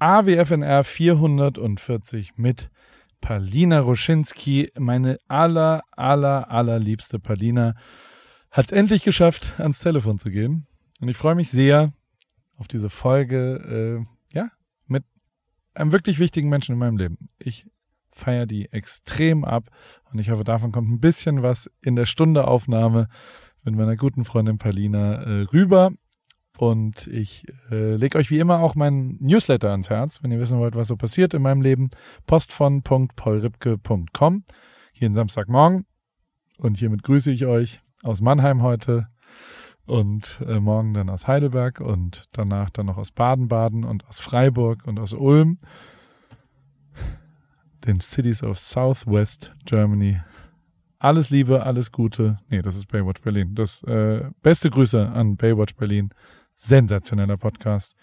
AWFNR 440 mit Palina Roschinski, meine aller, aller, allerliebste Palina, hat es endlich geschafft, ans Telefon zu gehen. Und ich freue mich sehr auf diese Folge, äh, ja, mit einem wirklich wichtigen Menschen in meinem Leben. Ich feiere die extrem ab und ich hoffe, davon kommt ein bisschen was in der Stunde Aufnahme mit meiner guten Freundin Palina äh, rüber. Und ich äh, lege euch wie immer auch meinen Newsletter ans Herz, wenn ihr wissen wollt, was so passiert in meinem Leben. Postfon.paulripke.com. Jeden Samstagmorgen. Und hiermit grüße ich euch aus Mannheim heute und äh, morgen dann aus Heidelberg und danach dann noch aus Baden-Baden und aus Freiburg und aus Ulm. Den Cities of Southwest Germany. Alles Liebe, alles Gute. Nee, das ist Baywatch Berlin. Das äh, beste Grüße an Baywatch Berlin sensationeller Podcast.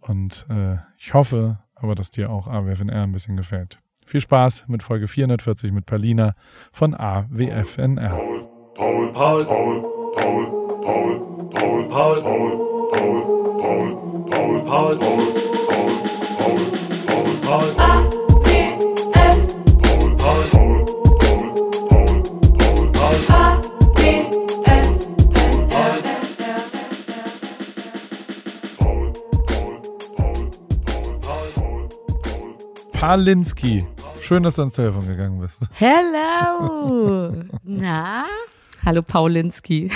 Und äh, ich hoffe aber, dass dir auch AWFNR ein bisschen gefällt. Viel Spaß mit Folge 440 mit Palina von AWFNR. Paul, Paul, Paul, Paul, Paul, Paul, Paul, Paul, Paul, Paul, Paul, Paul, Paul, Paul, Paul, Paul, Paul, Paul. Palinski. Schön, dass du ans Telefon gegangen bist. Hello. Na? Hallo Paulinski.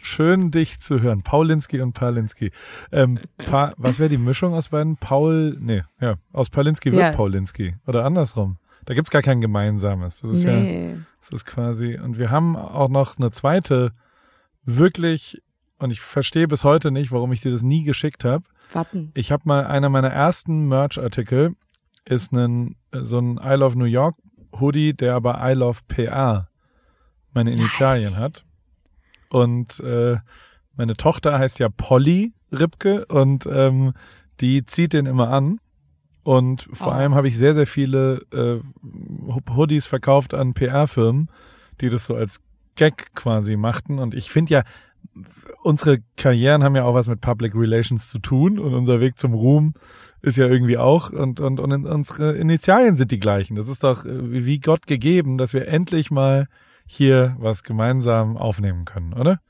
Schön, dich zu hören. Paulinski und Palinski. Ähm, pa was wäre die Mischung aus beiden? Paul, nee, ja, aus Palinski wird ja. Paulinski. Oder andersrum. Da gibt's gar kein gemeinsames. Das ist nee. ja, das ist quasi, und wir haben auch noch eine zweite, wirklich, und ich verstehe bis heute nicht, warum ich dir das nie geschickt habe. Warten. Ich habe mal einer meiner ersten Merch-Artikel ist ein, so ein I Love New York Hoodie, der aber I Love PR meine Initialien hat. Und äh, meine Tochter heißt ja Polly Ripke und ähm, die zieht den immer an. Und vor oh. allem habe ich sehr, sehr viele äh, Hoodies verkauft an PR-Firmen, die das so als Gag quasi machten. Und ich finde ja, unsere Karrieren haben ja auch was mit Public Relations zu tun und unser Weg zum Ruhm ist ja irgendwie auch und, und, und unsere Initialien sind die gleichen. Das ist doch äh, wie Gott gegeben, dass wir endlich mal hier was gemeinsam aufnehmen können, oder?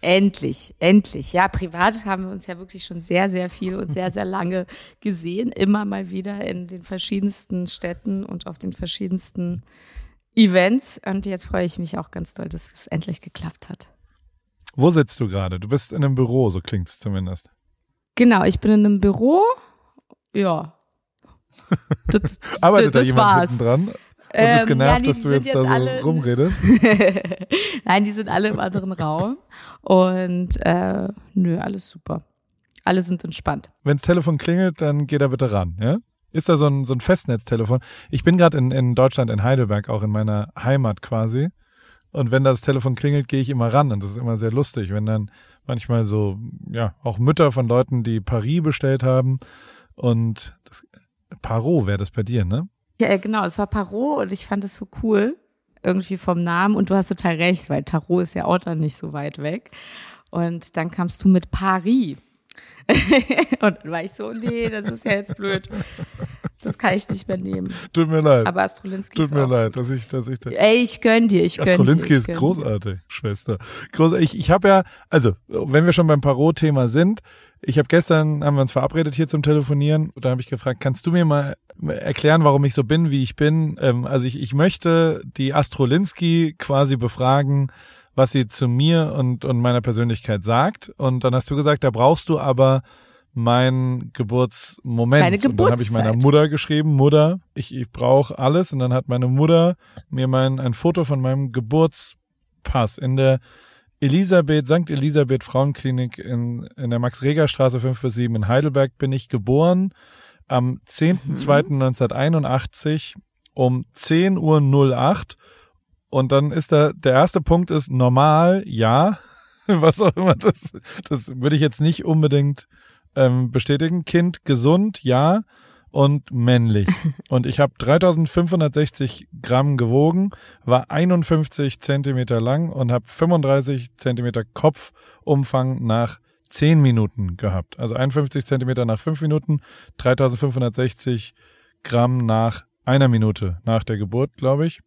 Endlich, endlich. Ja, privat haben wir uns ja wirklich schon sehr, sehr viel und sehr, sehr lange gesehen. Immer mal wieder in den verschiedensten Städten und auf den verschiedensten Events. Und jetzt freue ich mich auch ganz doll, dass es endlich geklappt hat. Wo sitzt du gerade? Du bist in einem Büro, so klingt's zumindest. Genau, ich bin in einem Büro. Ja. Das, Arbeitet das da jemand war's. dran? Und ähm, ist genervt, ja, nee, dass du jetzt, jetzt da so alle, rumredest? Nein, die sind alle im anderen Raum. Und äh, nö, alles super. Alle sind entspannt. Wenns Telefon klingelt, dann geh da bitte ran, ja? Ist da so ein, so ein Festnetztelefon? Ich bin gerade in, in Deutschland, in Heidelberg, auch in meiner Heimat quasi. Und wenn das Telefon klingelt, gehe ich immer ran. Und das ist immer sehr lustig, wenn dann manchmal so, ja, auch Mütter von Leuten, die Paris bestellt haben. Und das, Parot wäre das bei dir, ne? Ja, genau. Es war Parot und ich fand es so cool. Irgendwie vom Namen. Und du hast total recht, weil Tarot ist ja auch dann nicht so weit weg. Und dann kamst du mit Paris. Und dann war ich so, nee, das ist ja jetzt blöd. Das kann ich nicht mehr nehmen. Tut mir leid. Aber Astrolinski Tut mir leid, dass ich, dass ich das. Ey, ich gönn dir, ich gönn Astrolinski dir. Astrolinski ist großartig, dir. Schwester. Großartig. Ich, ich habe ja, also, wenn wir schon beim Parot-Thema sind, ich habe gestern, haben wir uns verabredet hier zum Telefonieren, da habe ich gefragt, kannst du mir mal erklären, warum ich so bin, wie ich bin? Ähm, also ich, ich möchte die Astrolinski quasi befragen, was sie zu mir und, und meiner Persönlichkeit sagt. Und dann hast du gesagt, da brauchst du aber mein Geburtsmoment. Deine und dann habe ich meiner Mutter geschrieben, Mutter, ich, ich brauche alles. Und dann hat meine Mutter mir mein, ein Foto von meinem Geburtspass in der Elisabeth, St. Elisabeth Frauenklinik in, in der Max-Reger-Straße 5 bis 7 in Heidelberg bin ich geboren. Am 10.02.1981 um 10.08 Uhr und dann ist da, der erste Punkt ist normal, ja. Was auch immer das, das würde ich jetzt nicht unbedingt ähm, bestätigen. Kind gesund, ja. Und männlich. Und ich habe 3560 Gramm gewogen, war 51 Zentimeter lang und habe 35 Zentimeter Kopfumfang nach 10 Minuten gehabt. Also 51 Zentimeter nach 5 Minuten, 3560 Gramm nach einer Minute nach der Geburt, glaube ich.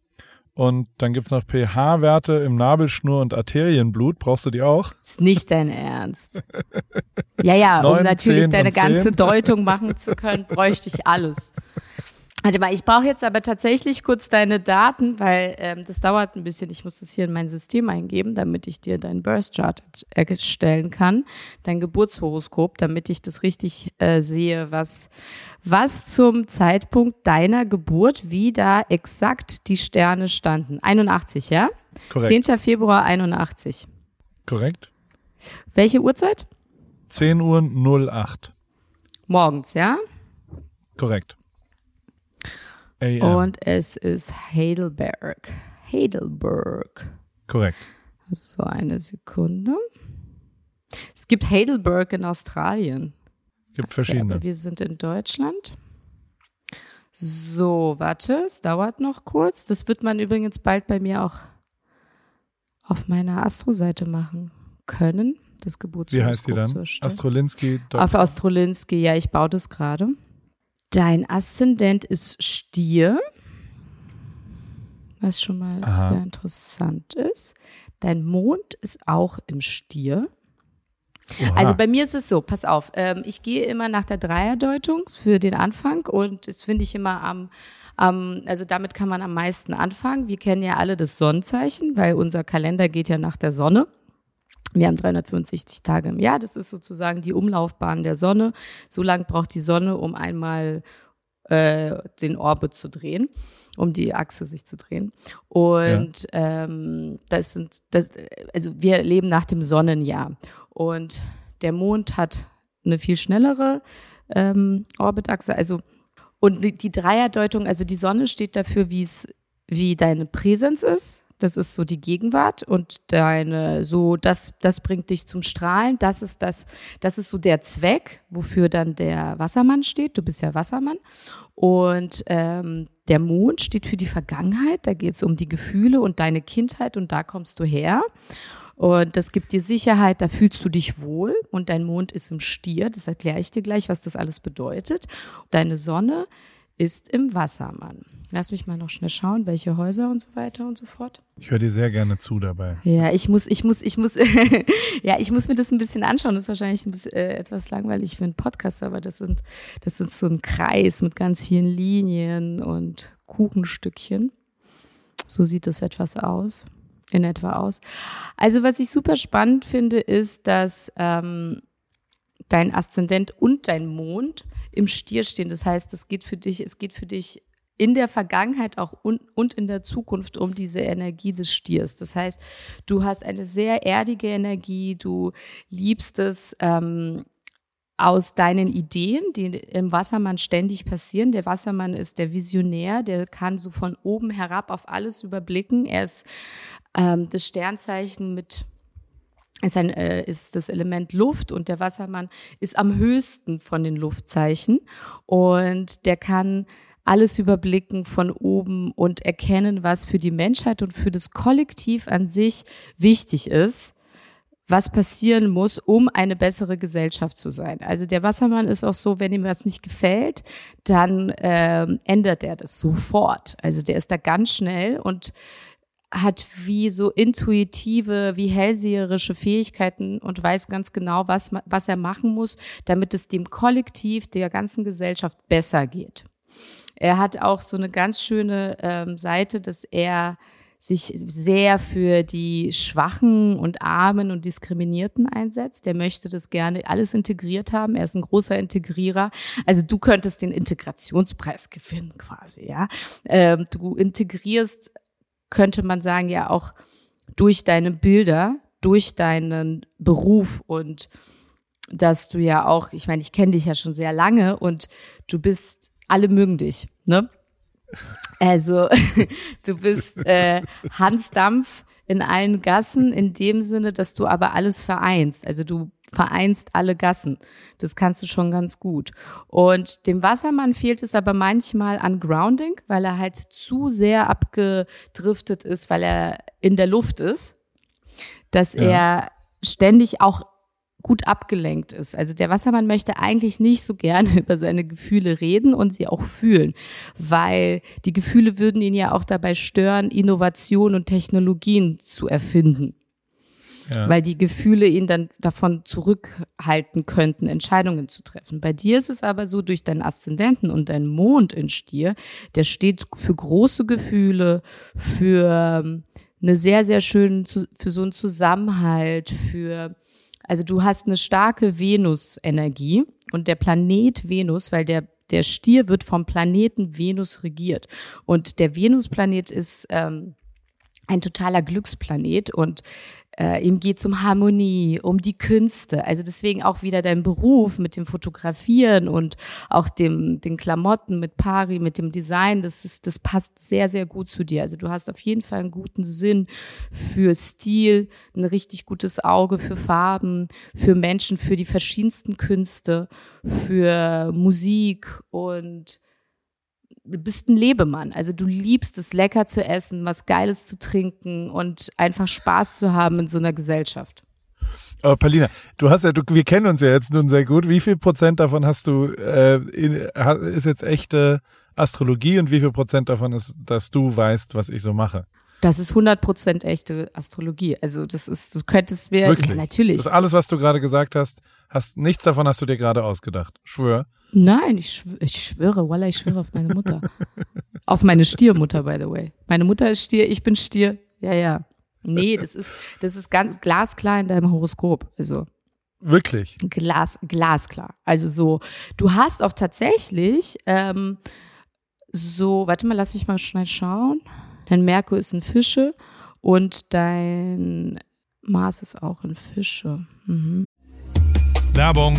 Und dann gibt's noch pH-Werte im Nabelschnur und Arterienblut. Brauchst du die auch? Ist nicht dein Ernst. Ja, ja, um 9, natürlich 10 deine ganze 10. Deutung machen zu können, bräuchte ich alles. Warte mal, ich brauche jetzt aber tatsächlich kurz deine Daten, weil ähm, das dauert ein bisschen. Ich muss das hier in mein System eingeben, damit ich dir deinen Birth Chart erstellen kann, dein Geburtshoroskop, damit ich das richtig äh, sehe, was was zum Zeitpunkt deiner Geburt, wie da exakt die Sterne standen. 81, ja? Korrekt. 10. Februar 81. Korrekt. Welche Uhrzeit? 10 Uhr 08. Morgens, ja? Korrekt. AM. Und es ist Heidelberg. Heidelberg. Korrekt. So eine Sekunde. Es gibt Heidelberg in Australien. Gibt Okay, verschiedene. aber wir sind in Deutschland. So, warte, es dauert noch kurz. Das wird man übrigens bald bei mir auch auf meiner Astro-Seite machen können. Das Wie heißt die Geburtshoroskop dann? Astrolinski. Auf Astrolinski, ja, ich baue das gerade. Dein Aszendent ist Stier, was schon mal Aha. sehr interessant ist. Dein Mond ist auch im Stier. Oha. Also bei mir ist es so, pass auf, ähm, ich gehe immer nach der Dreierdeutung für den Anfang und das finde ich immer am, am, also damit kann man am meisten anfangen. Wir kennen ja alle das Sonnenzeichen, weil unser Kalender geht ja nach der Sonne. Wir haben 365 Tage im Jahr. Das ist sozusagen die Umlaufbahn der Sonne. So lang braucht die Sonne, um einmal äh, den Orbit zu drehen, um die Achse sich zu drehen. Und ähm, das sind, das, also wir leben nach dem Sonnenjahr. Und der Mond hat eine viel schnellere ähm, Orbitachse. Also und die, die Dreierdeutung, also die Sonne steht dafür, wie es, wie deine Präsenz ist. Das ist so die Gegenwart und deine, so, das, das bringt dich zum Strahlen. Das ist das, das ist so der Zweck, wofür dann der Wassermann steht. Du bist ja Wassermann. Und ähm, der Mond steht für die Vergangenheit. Da geht es um die Gefühle und deine Kindheit und da kommst du her. Und das gibt dir Sicherheit, da fühlst du dich wohl. Und dein Mond ist im Stier, das erkläre ich dir gleich, was das alles bedeutet. Deine Sonne ist im Wassermann. Lass mich mal noch schnell schauen, welche Häuser und so weiter und so fort. Ich höre dir sehr gerne zu dabei. Ja, ich muss, ich muss, ich muss, ja, ich muss mir das ein bisschen anschauen. Das ist wahrscheinlich ein bisschen, äh, etwas langweilig für einen Podcast, aber das sind, das sind so ein Kreis mit ganz vielen Linien und Kuchenstückchen. So sieht das etwas aus, in etwa aus. Also was ich super spannend finde, ist, dass ähm, dein Aszendent und dein Mond im Stier stehen. Das heißt, es geht für dich, es geht für dich in der Vergangenheit auch und, und in der Zukunft um diese Energie des Stiers. Das heißt, du hast eine sehr erdige Energie, du liebst es ähm, aus deinen Ideen, die im Wassermann ständig passieren. Der Wassermann ist der Visionär, der kann so von oben herab auf alles überblicken. Er ist ähm, das Sternzeichen mit ist, ein, äh, ist das Element Luft und der Wassermann ist am höchsten von den Luftzeichen und der kann alles überblicken von oben und erkennen, was für die Menschheit und für das Kollektiv an sich wichtig ist, was passieren muss, um eine bessere Gesellschaft zu sein. Also der Wassermann ist auch so, wenn ihm was nicht gefällt, dann ähm, ändert er das sofort. Also der ist da ganz schnell und hat wie so intuitive, wie hellseherische Fähigkeiten und weiß ganz genau, was, was er machen muss, damit es dem Kollektiv, der ganzen Gesellschaft besser geht. Er hat auch so eine ganz schöne ähm, Seite, dass er sich sehr für die Schwachen und Armen und Diskriminierten einsetzt. Der möchte das gerne alles integriert haben. Er ist ein großer Integrierer. Also du könntest den Integrationspreis gewinnen quasi, ja. Ähm, du integrierst könnte man sagen, ja auch durch deine Bilder, durch deinen Beruf und dass du ja auch, ich meine, ich kenne dich ja schon sehr lange und du bist, alle mögen dich, ne? Also du bist äh, Hans Dampf in allen Gassen in dem Sinne, dass du aber alles vereinst. Also du vereinst alle Gassen. Das kannst du schon ganz gut. Und dem Wassermann fehlt es aber manchmal an Grounding, weil er halt zu sehr abgedriftet ist, weil er in der Luft ist, dass Ja. er ständig auch gut abgelenkt ist. Also der Wassermann möchte eigentlich nicht so gerne über seine Gefühle reden und sie auch fühlen, weil die Gefühle würden ihn ja auch dabei stören, Innovation und Technologien zu erfinden. Ja. Weil die Gefühle ihn dann davon zurückhalten könnten, Entscheidungen zu treffen. Bei dir ist es aber so, durch deinen Aszendenten und deinen Mond in Stier, der steht für große Gefühle, für ähm, eine sehr, sehr schöne, für so einen Zusammenhalt, für also du hast eine starke Venus-Energie und der Planet Venus, weil der der Stier wird vom Planeten Venus regiert. Und der Venus-Planet ist ähm, ein totaler Glücksplanet und äh, ihm geht's um Harmonie, um die Künste. Also deswegen auch wieder dein Beruf mit dem Fotografieren und auch dem, den Klamotten mit Pari, mit dem Design. Das ist, das passt sehr, sehr gut zu dir. Also du hast auf jeden Fall einen guten Sinn für Stil, ein richtig gutes Auge für Farben, für Menschen, für die verschiedensten Künste, für Musik und du bist ein Lebemann. Also du liebst es, lecker zu essen, was Geiles zu trinken und einfach Spaß zu haben in so einer Gesellschaft. Aber Palina, du hast ja, du, wir kennen uns ja jetzt nun sehr gut. Wie viel Prozent davon hast du, äh, in, ist jetzt echte Astrologie und wie viel Prozent davon ist, dass du weißt, was ich so mache? Das ist 100 Prozent echte Astrologie. Also das ist, du könntest mir, Wirklich? Ja, natürlich. Das ist alles, was du gerade gesagt hast, hast, nichts davon hast du dir gerade ausgedacht. Schwör. Nein, ich, schwöre, ich schwöre, Wallah, ich schwöre auf meine Mutter. auf meine Stiermutter, by the way. Meine Mutter ist Stier, ich bin Stier. Ja, ja. Nee, das ist, das ist ganz glasklar in deinem Horoskop. Also. Wirklich? Glas, glasklar. Also so, du hast auch tatsächlich, ähm, so, warte mal, lass mich mal schnell schauen. Dein Merkur ist in Fische und dein Mars ist auch in Fische. Mhm. Werbung.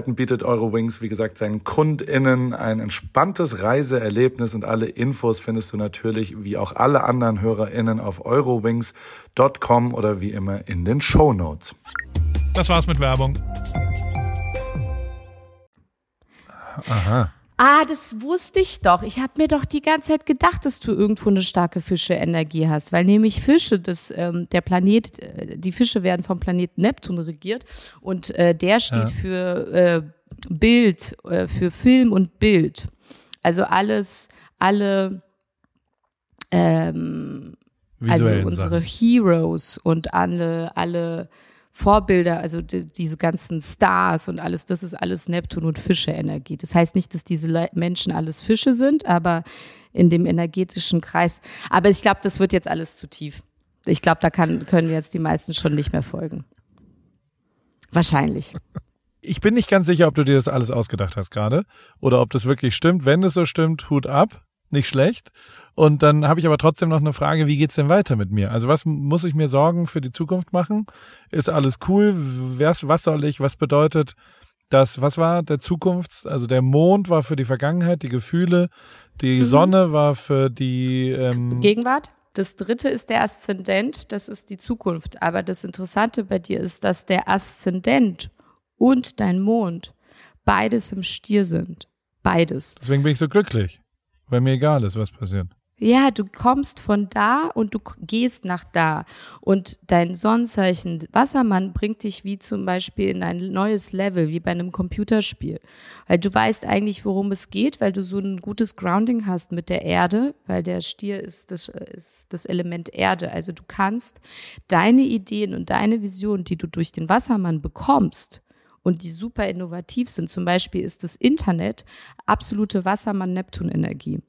Möglichkeiten bietet Eurowings, wie gesagt, seinen KundInnen ein entspanntes Reiseerlebnis und alle Infos findest du natürlich, wie auch alle anderen HörerInnen, auf eurowings.com oder wie immer in den Show Notes. Das war's mit Werbung. Aha. Ah, das wusste ich doch. Ich habe mir doch die ganze Zeit gedacht, dass du irgendwo eine starke Fische-Energie hast, weil nämlich Fische, das, ähm, der Planet, äh, die Fische werden vom Planeten Neptun regiert und äh, der steht ja. für äh, Bild, äh, für Film und Bild. Also alles, alle, ähm, also unsere Sachen. Heroes und alle, alle Vorbilder, also die, diese ganzen Stars und alles, das ist alles Neptun und Fische-Energie. Das heißt nicht, dass diese Le Menschen alles Fische sind, aber in dem energetischen Kreis. Aber ich glaube, das wird jetzt alles zu tief. Ich glaube, da kann, können jetzt die meisten schon nicht mehr folgen. Wahrscheinlich. Ich bin nicht ganz sicher, ob du dir das alles ausgedacht hast gerade oder ob das wirklich stimmt. Wenn es so stimmt, Hut ab, nicht schlecht. Und dann habe ich aber trotzdem noch eine Frage, wie geht's denn weiter mit mir? Also was muss ich mir Sorgen für die Zukunft machen? Ist alles cool? Was, was soll ich? Was bedeutet das? Was war der Zukunfts-, also der Mond war für die Vergangenheit, die Gefühle, die mhm. Sonne war für die ähm, Gegenwart? Das dritte ist der Aszendent, das ist die Zukunft. Aber das Interessante bei dir ist, dass der Aszendent und dein Mond beides im Stier sind. Beides. Deswegen bin ich so glücklich, weil mir egal ist, was passiert. Ja, du kommst von da und du gehst nach da. Und dein Sonnenzeichen Wassermann bringt dich wie zum Beispiel in ein neues Level, wie bei einem Computerspiel. Weil du weißt eigentlich, worum es geht, weil du so ein gutes Grounding hast mit der Erde, weil der Stier ist das, ist das Element Erde. Also du kannst deine Ideen und deine Visionen, die du durch den Wassermann bekommst, und die super innovativ sind. Zum Beispiel ist das Internet absolute Wassermann-Neptun-Energie.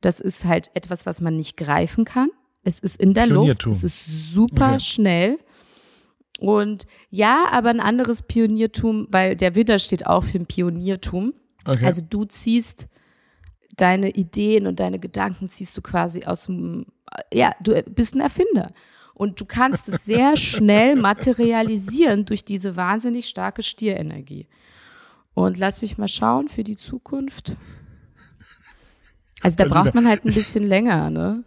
Das ist halt etwas, was man nicht greifen kann. Es ist in der Luft, es ist super okay. schnell. Und ja, aber ein anderes Pioniertum, weil der Widder steht auch für ein Pioniertum. Okay. Also du ziehst deine Ideen und deine Gedanken ziehst du quasi aus dem, ja, du bist ein Erfinder. Und du kannst es sehr schnell materialisieren durch diese wahnsinnig starke Stierenergie. Und lass mich mal schauen für die Zukunft. Also da braucht man halt ein bisschen länger, ne?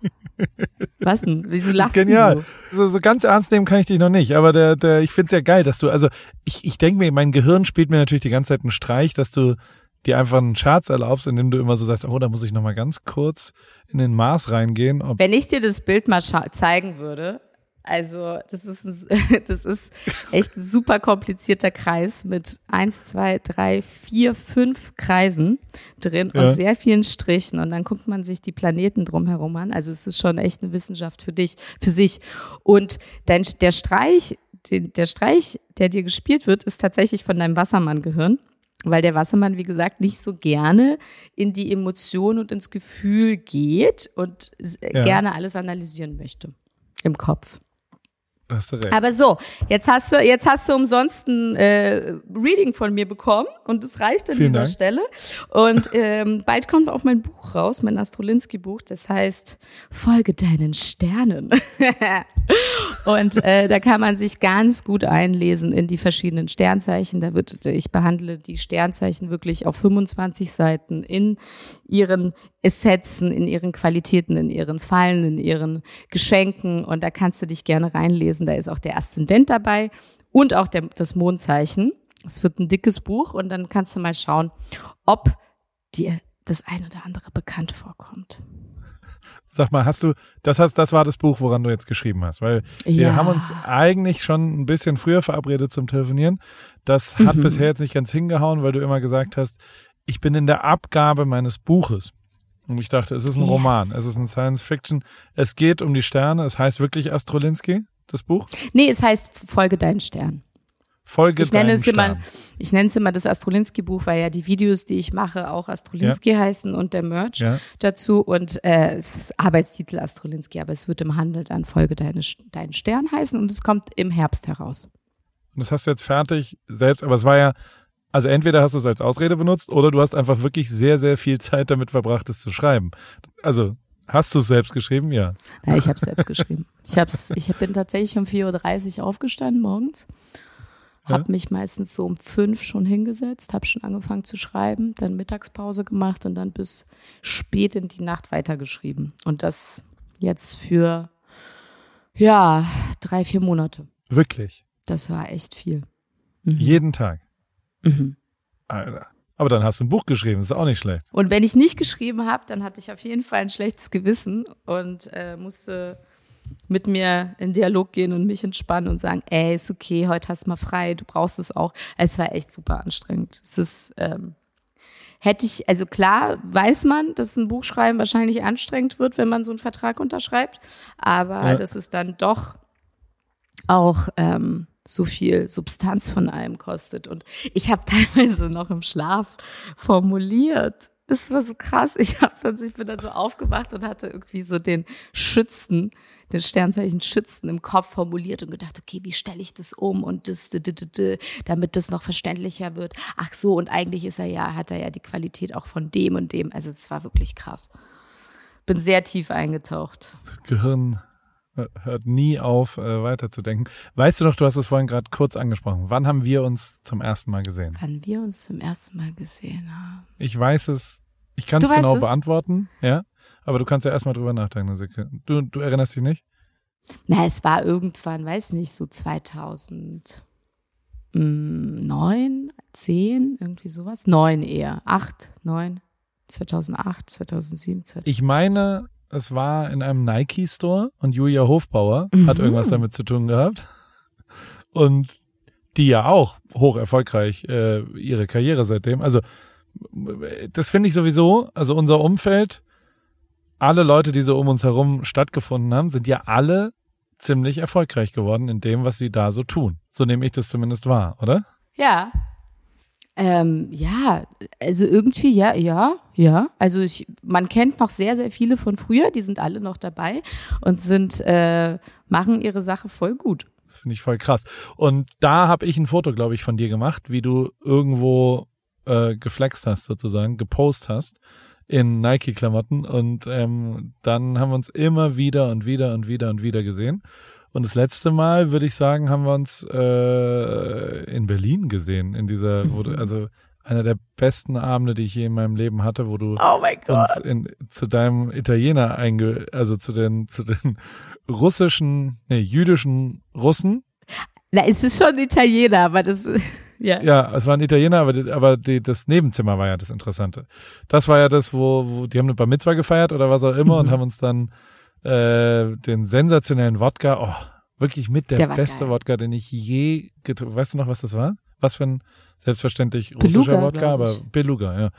Was denn? Wieso lachst das ist genial. Du? So, so ganz ernst nehmen kann ich dich noch nicht, aber der, der, ich find's ja geil, dass du, also ich, ich denke mir, mein Gehirn spielt mir natürlich die ganze Zeit einen Streich, dass du dir einfach einen Scherz erlaubst, indem du immer so sagst, oh, da muss ich noch mal ganz kurz in den Mars reingehen. Wenn ich dir das Bild mal zeigen würde, also das ist, ein, das ist echt ein super komplizierter Kreis mit eins, zwei, drei, vier, fünf Kreisen drin ja. und sehr vielen Strichen. Und dann guckt man sich die Planeten drumherum an. Also es ist schon echt eine Wissenschaft für dich, für sich. Und dein, der Streich, der Streich, der dir gespielt wird, ist tatsächlich von deinem Wassermann-Gehirn weil der Wassermann, wie gesagt, nicht so gerne in die Emotion und ins Gefühl geht und ja. gerne alles analysieren möchte im Kopf. Aber so, jetzt hast du, jetzt hast du umsonst ein äh, Reading von mir bekommen und es reicht an Vielen dieser Dank. Stelle. Und ähm, bald kommt auch mein Buch raus, mein Astrolinski-Buch, das heißt Folge deinen Sternen. und äh, da kann man sich ganz gut einlesen in die verschiedenen Sternzeichen. Da wird, ich behandle die Sternzeichen wirklich auf 25 Seiten in ihren Essenzen, in ihren Qualitäten, in ihren Fallen, in ihren Geschenken. Und da kannst du dich gerne reinlesen. Da ist auch der Aszendent dabei und auch der, das Mondzeichen. Es wird ein dickes Buch und dann kannst du mal schauen, ob dir das ein oder andere bekannt vorkommt. Sag mal, hast du, das hast, das war das Buch, woran du jetzt geschrieben hast, weil ja. wir haben uns eigentlich schon ein bisschen früher verabredet zum Telefonieren. Das hat mhm. bisher jetzt nicht ganz hingehauen, weil du immer gesagt hast, ich bin in der Abgabe meines Buches. Und ich dachte, es ist ein yes. Roman, es ist ein Science Fiction. Es geht um die Sterne, es heißt wirklich Astrolinski, das Buch? Nee, es heißt Folge deinen Stern. Folge ich nenne es Stern. immer, ich nenne es immer das Astrolinski-Buch, weil ja die Videos, die ich mache, auch Astrolinski ja. heißen und der Merch ja. dazu und äh, es ist Arbeitstitel Astrolinski, aber es wird im Handel dann Folge deine, deinen Stern heißen und es kommt im Herbst heraus. Und das hast du jetzt fertig selbst, aber es war ja also entweder hast du es als Ausrede benutzt oder du hast einfach wirklich sehr, sehr viel Zeit damit verbracht, es zu schreiben. Also hast du es selbst geschrieben? Ja. Ja, ich habe es selbst geschrieben. Ich, hab's, ich bin tatsächlich um 4.30 Uhr aufgestanden morgens. Hab ja? mich meistens so um fünf schon hingesetzt, habe schon angefangen zu schreiben, dann Mittagspause gemacht und dann bis spät in die Nacht weitergeschrieben. Und das jetzt für, ja, drei, vier Monate. Wirklich? Das war echt viel. Mhm. Jeden Tag? Mhm. Alter. Aber dann hast du ein Buch geschrieben, das ist auch nicht schlecht. Und wenn ich nicht geschrieben habe, dann hatte ich auf jeden Fall ein schlechtes Gewissen und äh, musste mit mir in Dialog gehen und mich entspannen und sagen, ey, ist okay, heute hast du mal frei, du brauchst es auch. Es war echt super anstrengend. Es ist, ähm, hätte ich, also klar weiß man, dass ein Buchschreiben wahrscheinlich anstrengend wird, wenn man so einen Vertrag unterschreibt, aber ja. das ist dann doch auch ähm, so viel Substanz von allem kostet. Und ich habe teilweise noch im Schlaf formuliert. Es war so krass. Ich hab's dann, ich bin dann so aufgewacht und hatte irgendwie so den Schützen, den Sternzeichen Schützen im Kopf formuliert und gedacht, okay, wie stelle ich das um und das, damit das noch verständlicher wird. Ach so, und eigentlich ist er ja, hat er ja die Qualität auch von dem und dem. Also es war wirklich krass. Bin sehr tief eingetaucht. Gehirn hört nie auf, äh, weiterzudenken. Weißt du noch, du hast es vorhin gerade kurz angesprochen. Wann haben wir uns zum ersten Mal gesehen? Wann wir uns zum ersten Mal gesehen haben? Ich weiß es, ich kann es genau es? beantworten, ja. Aber du kannst ja erstmal drüber nachdenken. Du, du erinnerst dich nicht? Na, es war irgendwann, weiß nicht, so 2009, 10, irgendwie sowas. Neun eher. Acht, neun. 2008, 2007, 2008. Ich meine, es war in einem Nike-Store und Julia Hofbauer hat mhm. irgendwas damit zu tun gehabt. Und die ja auch hoch erfolgreich äh, ihre Karriere seitdem. Also das finde ich sowieso, also unser Umfeld, alle Leute, die so um uns herum stattgefunden haben, sind ja alle ziemlich erfolgreich geworden in dem, was sie da so tun. So nehme ich das zumindest wahr, oder? Ja. Ähm, ja, also irgendwie, ja, ja, ja. Also ich, man kennt noch sehr, sehr viele von früher, die sind alle noch dabei und sind, äh, machen ihre Sache voll gut. Das finde ich voll krass. Und da habe ich ein Foto, glaube ich, von dir gemacht, wie du irgendwo äh, geflext hast, sozusagen, gepost hast in Nike-Klamotten. Und ähm, dann haben wir uns immer wieder und wieder und wieder und wieder gesehen. Und das letzte Mal, würde ich sagen, haben wir uns äh, in Berlin gesehen, in dieser, wo du, also einer der besten Abende, die ich je in meinem Leben hatte, wo du oh uns in, zu deinem Italiener einge, also zu den, zu den russischen, nee, jüdischen Russen. Na, es ist schon Italiener, aber das, ja. Ja, es war ein Italiener, aber, die, aber die, das Nebenzimmer war ja das Interessante. Das war ja das, wo, wo die haben eine Bar Mitzwa gefeiert oder was auch immer mhm. und haben uns dann äh, den sensationellen Wodka, oh, wirklich mit der, der beste geil. Wodka, den ich je getrunken Weißt du noch, was das war? Was für ein selbstverständlich russischer Beluga, Wodka, aber Beluga, ja.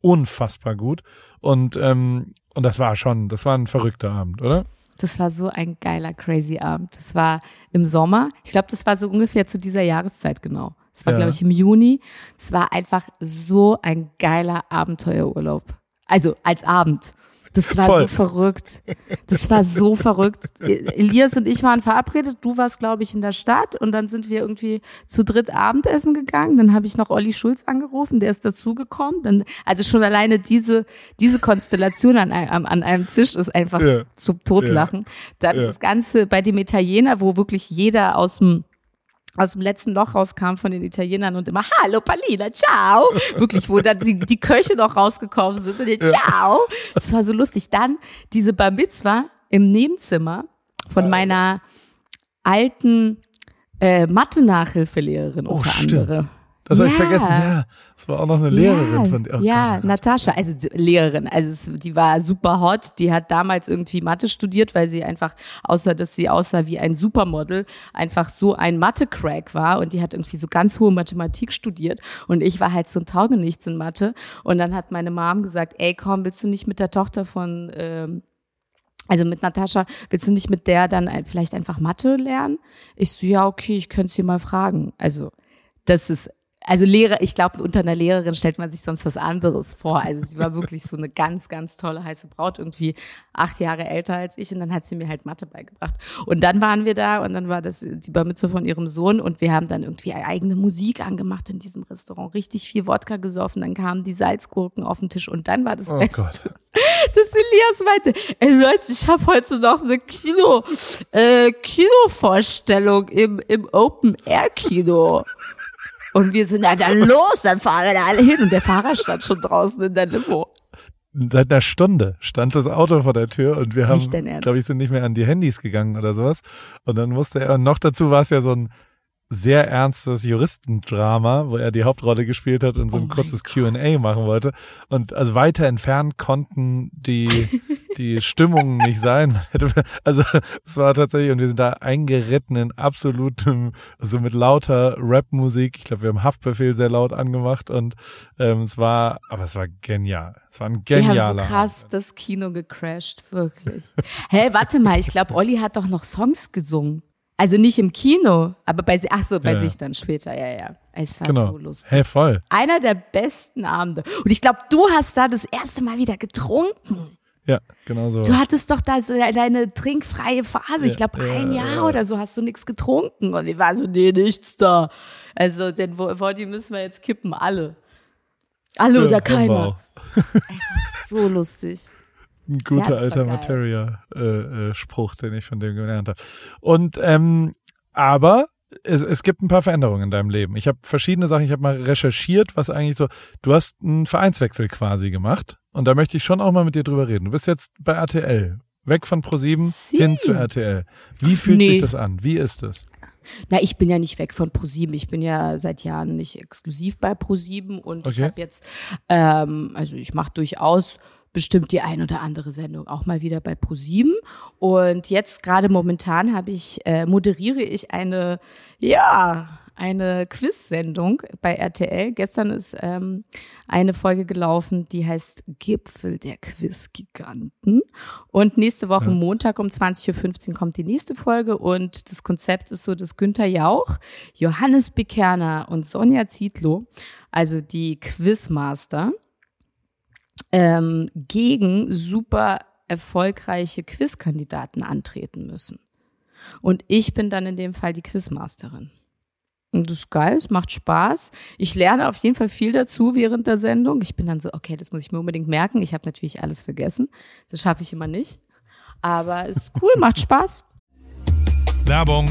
Unfassbar gut. Und, ähm, und das war schon, das war ein verrückter Abend, oder? Das war so ein geiler, crazy Abend. Das war im Sommer. Ich glaube, das war so ungefähr zu dieser Jahreszeit genau. Es war, ja. glaube ich, im Juni. Es war einfach so ein geiler Abenteuerurlaub. Also als Abend. Das war Voll. so verrückt. Das war so verrückt. Elias und ich waren verabredet. Du warst, glaube ich, in der Stadt und dann sind wir irgendwie zu dritt Abendessen gegangen. Dann habe ich noch Olli Schulz angerufen, der ist dazugekommen. Dann, also schon alleine diese, diese Konstellation an einem, an einem Tisch ist einfach ja. zum Totlachen. Dann ja. das Ganze bei dem Italiener, wo wirklich jeder aus dem aus dem letzten Loch rauskam von den Italienern und immer Hallo Palina, ciao. Wirklich, wo dann die, die Köche noch rausgekommen sind und den, ciao. Das war so lustig. Dann diese Bar Mitzwa im Nebenzimmer von meiner alten äh, Mathe-Nachhilfelehrerin oh, unter stimmt. anderem. Das ja. habe ich vergessen. Ja, das war auch noch eine Lehrerin ja, von dir. Oh ja, Gott. Natascha, also Lehrerin. Also es, die war super hot. Die hat damals irgendwie Mathe studiert, weil sie einfach, außer dass sie aussah wie ein Supermodel, einfach so ein Mathe-Crack war. Und die hat irgendwie so ganz hohe Mathematik studiert. Und ich war halt so ein Taugenichts in Mathe. Und dann hat meine Mom gesagt, ey komm, willst du nicht mit der Tochter von... Ähm, also mit Natascha, willst du nicht mit der dann vielleicht einfach Mathe lernen? Ich so, ja, okay, ich könnte sie mal fragen. Also, das ist also Lehrer, ich glaube, unter einer Lehrerin stellt man sich sonst was anderes vor. Also sie war wirklich so eine ganz, ganz tolle heiße Braut, irgendwie acht Jahre älter als ich und dann hat sie mir halt Mathe beigebracht. Und dann waren wir da und dann war das die Bar Mitzvah von ihrem Sohn und wir haben dann irgendwie eigene Musik angemacht in diesem Restaurant, richtig viel Wodka gesoffen, dann kamen die Salzgurken auf den Tisch und dann war das oh Beste. Gott. Dass Elias meinte, ey Leute, ich habe heute noch eine Kino, äh, Kinovorstellung im, im Open Air Kino. Und wir sind, ja dann los, dann fahren wir da alle hin. Und der Fahrer stand schon draußen in der Limo. Seit einer Stunde stand das Auto vor der Tür und wir haben, glaube ich, sind nicht mehr an die Handys gegangen oder sowas. Und dann musste er, und noch dazu war es ja so ein sehr ernstes Juristendrama, wo er die Hauptrolle gespielt hat und so ein oh kurzes Q&A machen wollte. Und also weiter entfernt konnten die, die Stimmungen nicht sein. Also es war tatsächlich, und wir sind da eingeritten in absolutem, also mit lauter Rap-Musik. Ich glaube, wir haben Haftbefehl sehr laut angemacht und ähm, es war, aber es war genial. Es war ein genialer. Wir haben so krass das Kino gecrashed, wirklich. Hä, hey, warte mal, ich glaube, Olli hat doch noch Songs gesungen. Also nicht im Kino, aber bei ach so, bei ja. sich dann später, ja, ja. Es war genau. so lustig. Hey, voll. Einer der besten Abende. Und ich glaube, du hast da das erste Mal wieder getrunken. Ja, genau so. Du hattest doch da deine trinkfreie Phase. Ja, ich glaube, ein ja, Jahr oder so hast du nichts getrunken. Und ich war so, nee, nichts da. Also den Woddy müssen wir jetzt kippen, alle. Alle oder keiner. es war so lustig. Ein guter ja, alter Materia-Spruch, äh, äh, den ich von dem gelernt habe. Und ähm, aber es, es gibt ein paar Veränderungen in deinem Leben. Ich habe verschiedene Sachen, ich habe mal recherchiert, was eigentlich so, du hast einen Vereinswechsel quasi gemacht und da möchte ich schon auch mal mit dir drüber reden. Du bist jetzt bei RTL, weg von ProSieben hin zu RTL. Wie fühlt nee. sich das an? Wie ist es? Na, ich bin ja nicht weg von ProSieben. Ich bin ja seit Jahren nicht exklusiv bei ProSieben und okay. ich habe jetzt, ähm, also ich mache durchaus bestimmt die ein oder andere Sendung auch mal wieder bei ProSieben. Und jetzt gerade momentan habe ich, äh, moderiere ich eine, ja, eine Quiz-Sendung bei RTL. Gestern ist ähm, eine Folge gelaufen, die heißt Gipfel der Quiz-Giganten. Und nächste Woche ja. Montag um 20.15 Uhr kommt die nächste Folge. Und das Konzept ist so, dass Günther Jauch, Johannes Bekerner und Sonja Zietlow, also die Quizmaster, ähm, gegen super erfolgreiche Quizkandidaten antreten müssen. Und ich bin dann in dem Fall die Quizmasterin. Und das ist geil, es macht Spaß. Ich lerne auf jeden Fall viel dazu während der Sendung. Ich bin dann so, okay, das muss ich mir unbedingt merken. Ich habe natürlich alles vergessen. Das schaffe ich immer nicht. Aber es ist cool, macht Spaß. Werbung.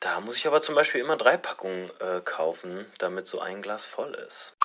Da muss ich aber zum Beispiel immer drei Packungen äh, kaufen, damit so ein Glas voll ist.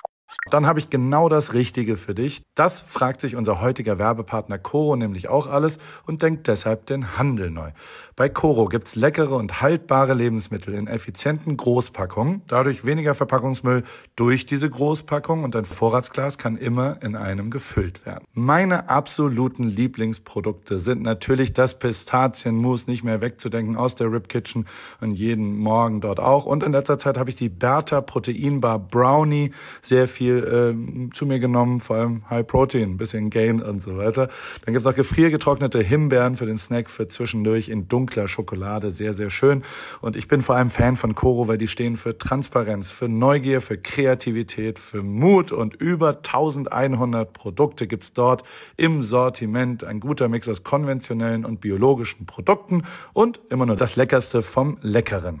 Dann habe ich genau das Richtige für dich. Das fragt sich unser heutiger Werbepartner Coro nämlich auch alles und denkt deshalb den Handel neu. Bei Coro gibt's leckere und haltbare Lebensmittel in effizienten Großpackungen, dadurch weniger Verpackungsmüll durch diese Großpackung und dein Vorratsglas kann immer in einem gefüllt werden. Meine absoluten Lieblingsprodukte sind natürlich das Pistazienmus, nicht mehr wegzudenken aus der Rib Kitchen und jeden Morgen dort auch. Und in letzter Zeit habe ich die Bertha Proteinbar Brownie sehr viel äh, zu mir genommen, vor allem High Protein, ein bisschen Gain und so weiter. Dann gibt's auch gefriergetrocknete Himbeeren für den Snack für zwischendurch in dunkel dunkler Schokolade, sehr, sehr schön. Und ich bin vor allem Fan von Coro, weil die stehen für Transparenz, für Neugier, für Kreativität, für Mut und über 1100 Produkte gibt's dort im Sortiment. Ein guter Mix aus konventionellen und biologischen Produkten und immer nur das Leckerste vom Leckeren.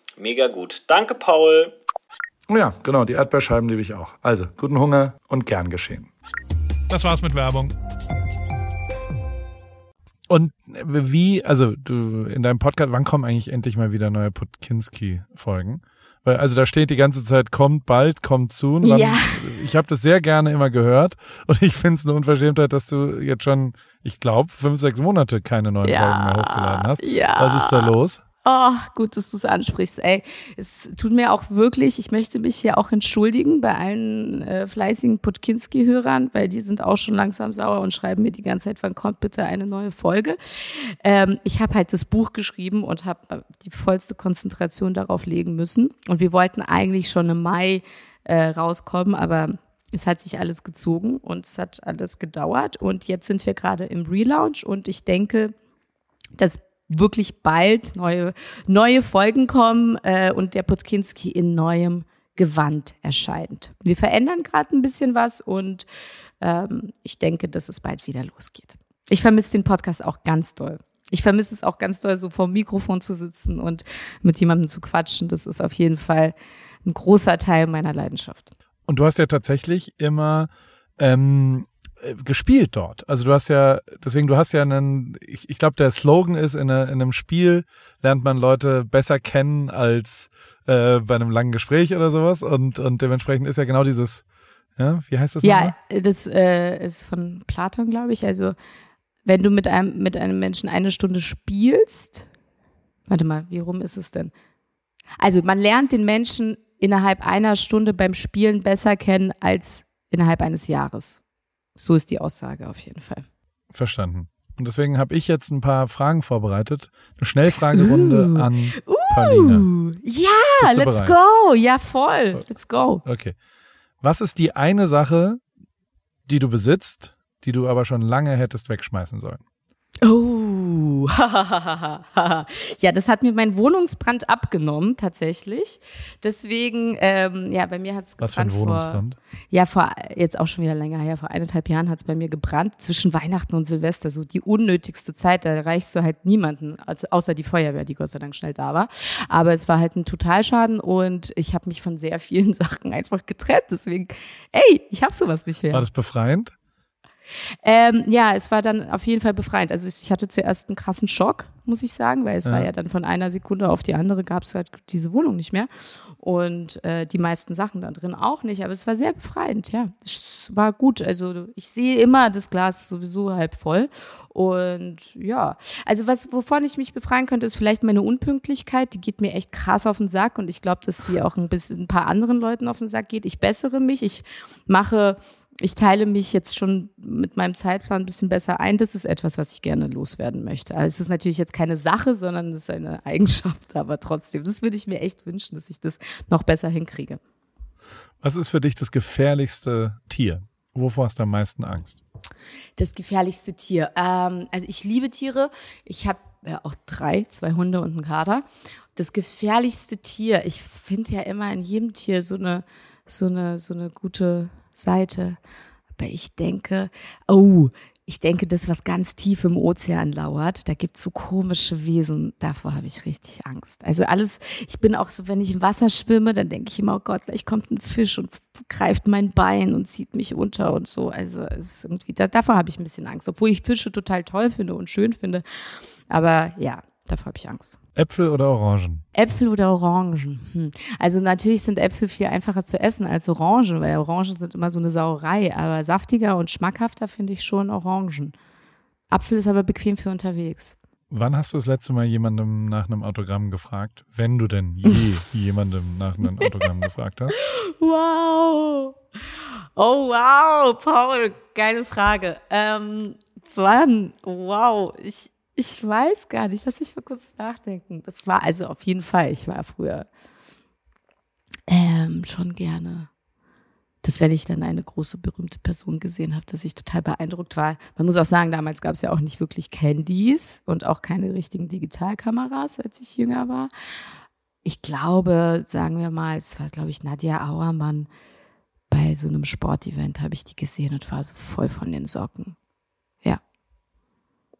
Mega gut. Danke, Paul. Oh ja, genau, die Erdbeerscheiben liebe ich auch. Also, guten Hunger und gern geschehen. Das war's mit Werbung. Und wie, also du in deinem Podcast, wann kommen eigentlich endlich mal wieder neue Putkinski-Folgen? Weil, also da steht die ganze Zeit, kommt bald, kommt zu. Ja. Ich habe das sehr gerne immer gehört und ich finde es eine Unverschämtheit, dass du jetzt schon, ich glaube, fünf, sechs Monate keine neuen ja. Folgen mehr hochgeladen hast. Ja. Was ist da los? Oh, gut, dass du es ansprichst. Ey, es tut mir auch wirklich, ich möchte mich hier auch entschuldigen bei allen äh, fleißigen Putkinski-Hörern, weil die sind auch schon langsam sauer und schreiben mir die ganze Zeit, wann kommt bitte eine neue Folge. Ähm, ich habe halt das Buch geschrieben und habe die vollste Konzentration darauf legen müssen. Und wir wollten eigentlich schon im Mai äh, rauskommen, aber es hat sich alles gezogen und es hat alles gedauert. Und jetzt sind wir gerade im Relaunch und ich denke, das wirklich bald neue, neue Folgen kommen äh, und der Putkinski in neuem Gewand erscheint. Wir verändern gerade ein bisschen was und ähm, ich denke, dass es bald wieder losgeht. Ich vermisse den Podcast auch ganz doll. Ich vermisse es auch ganz doll, so vor dem Mikrofon zu sitzen und mit jemandem zu quatschen. Das ist auf jeden Fall ein großer Teil meiner Leidenschaft. Und du hast ja tatsächlich immer ähm, äh, gespielt dort. Also du hast ja, deswegen, du hast ja einen, ich, ich glaube, der Slogan ist, in, eine, in, einem Spiel lernt man Leute besser kennen als äh, bei einem langen Gespräch oder sowas. Und, und dementsprechend ist ja genau dieses, ja, wie heißt das? Ja, nochmal? das äh, ist von Platon, glaube ich. Also wenn du mit einem, mit einem Menschen eine Stunde spielst, warte mal, wie rum ist es denn? Also man lernt den Menschen innerhalb einer Stunde beim Spielen besser kennen als innerhalb eines Jahres. So ist die Aussage auf jeden Fall. Verstanden. Und deswegen habe ich jetzt ein paar Fragen vorbereitet. Eine Schnellfragerunde uh, an Paulina. Uh, ja, let's bereit? go. Ja, voll. Let's go. Okay. Was ist die eine Sache, die du besitzt, die du aber schon lange hättest wegschmeißen sollen? Oh, ja, das hat mir mein Wohnungsbrand abgenommen tatsächlich. Deswegen, ähm, ja, bei mir hat es gebrannt. Was für ein Wohnungsbrand? Vor, ja, vor jetzt auch schon wieder länger her. Vor eineinhalb Jahren hat es bei mir gebrannt zwischen Weihnachten und Silvester. So die unnötigste Zeit. Da erreichst du halt niemanden, also außer die Feuerwehr, die Gott sei Dank schnell da war. Aber es war halt ein Totalschaden und ich habe mich von sehr vielen Sachen einfach getrennt. Deswegen, ey, ich habe sowas nicht mehr. War das befreiend? Ähm, ja, es war dann auf jeden Fall befreiend. Also ich hatte zuerst einen krassen Schock, muss ich sagen, weil es ja. war ja dann von einer Sekunde auf die andere gab es halt diese Wohnung nicht mehr und äh, die meisten Sachen da drin auch nicht. Aber es war sehr befreiend, ja. Es war gut. Also ich sehe immer das Glas sowieso halb voll und ja, also was wovon ich mich befreien könnte, ist vielleicht meine Unpünktlichkeit. Die geht mir echt krass auf den Sack und ich glaube, dass sie auch ein bisschen ein paar anderen Leuten auf den Sack geht. Ich bessere mich. Ich mache ich teile mich jetzt schon mit meinem Zeitplan ein bisschen besser ein. Das ist etwas, was ich gerne loswerden möchte. Also es ist natürlich jetzt keine Sache, sondern es ist eine Eigenschaft, aber trotzdem, das würde ich mir echt wünschen, dass ich das noch besser hinkriege. Was ist für dich das gefährlichste Tier? Wovor hast du am meisten Angst? Das gefährlichste Tier. Ähm, also ich liebe Tiere. Ich habe ja auch drei, zwei Hunde und einen Kater. Das gefährlichste Tier. Ich finde ja immer in jedem Tier so eine so eine so eine gute Seite. Aber ich denke, oh, ich denke, das, was ganz tief im Ozean lauert, da gibt's so komische Wesen, davor habe ich richtig Angst. Also alles, ich bin auch so, wenn ich im Wasser schwimme, dann denke ich immer, oh Gott, gleich kommt ein Fisch und greift mein Bein und zieht mich unter und so. Also es ist irgendwie, da, davor habe ich ein bisschen Angst, obwohl ich Fische total toll finde und schön finde. Aber ja, davor habe ich Angst. Äpfel oder Orangen? Äpfel oder Orangen. Hm. Also natürlich sind Äpfel viel einfacher zu essen als Orangen, weil Orangen sind immer so eine Sauerei. Aber saftiger und schmackhafter finde ich schon Orangen. Apfel ist aber bequem für unterwegs. Wann hast du das letzte Mal jemandem nach einem Autogramm gefragt? Wenn du denn je jemandem nach einem Autogramm gefragt hast? Wow. Oh wow, Paul, geile Frage. Ähm, wann? Wow, ich ich weiß gar nicht, lass mich mal kurz nachdenken. Das war also auf jeden Fall, ich war früher ähm, schon gerne, dass wenn ich dann eine große berühmte Person gesehen habe, dass ich total beeindruckt war. Man muss auch sagen, damals gab es ja auch nicht wirklich Candies und auch keine richtigen Digitalkameras, als ich jünger war. Ich glaube, sagen wir mal, es war, glaube ich, Nadja Auermann. Bei so einem Sportevent habe ich die gesehen und war so voll von den Socken.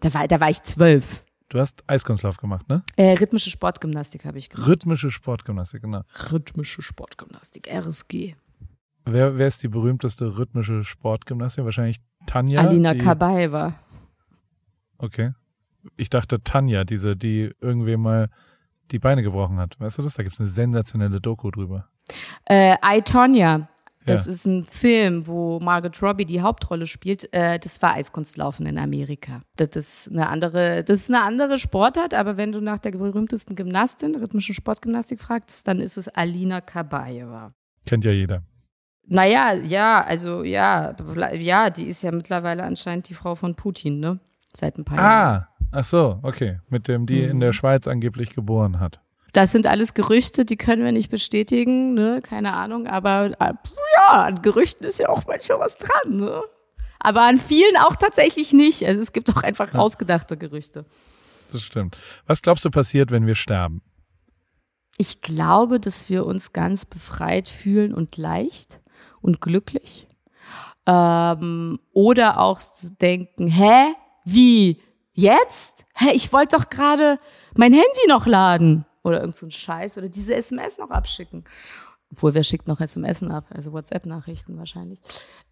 Da war, da war ich zwölf. Du hast Eiskunstlauf gemacht, ne? Äh, rhythmische Sportgymnastik habe ich gemacht. Rhythmische Sportgymnastik, genau. Rhythmische Sportgymnastik, RSG. Wer, wer ist die berühmteste rhythmische Sportgymnastik? Wahrscheinlich Tanja. Alina Kabaeva. Okay. Ich dachte Tanja, diese, die irgendwie mal die Beine gebrochen hat. Weißt du das? Da gibt es eine sensationelle Doku drüber. Äh, I, Tonya. Das ja. ist ein Film, wo Margot Robbie die Hauptrolle spielt. Äh, das war Eiskunstlaufen in Amerika. Das ist eine andere, das ist eine andere Sportart, aber wenn du nach der berühmtesten Gymnastin, rhythmischen Sportgymnastik fragst, dann ist es Alina Kabaeva. Kennt ja jeder. Naja, ja, also ja, ja, die ist ja mittlerweile anscheinend die Frau von Putin, ne? Seit ein paar ah, Jahren. Ah, ach so, okay. Mit dem, die mhm. in der Schweiz angeblich geboren hat. Das sind alles Gerüchte, die können wir nicht bestätigen, ne? keine Ahnung, aber äh, ja, an Gerüchten ist ja auch manchmal was dran. Ne? Aber an vielen auch tatsächlich nicht. Also es gibt auch einfach ja. ausgedachte Gerüchte. Das stimmt. Was glaubst du passiert, wenn wir sterben? Ich glaube, dass wir uns ganz befreit fühlen und leicht und glücklich. Ähm, oder auch denken, hä? Wie? Jetzt? Hä, ich wollte doch gerade mein Handy noch laden oder irgend so ein Scheiß oder diese SMS noch abschicken. Obwohl, wer schickt noch SMS ab? Also WhatsApp-Nachrichten wahrscheinlich.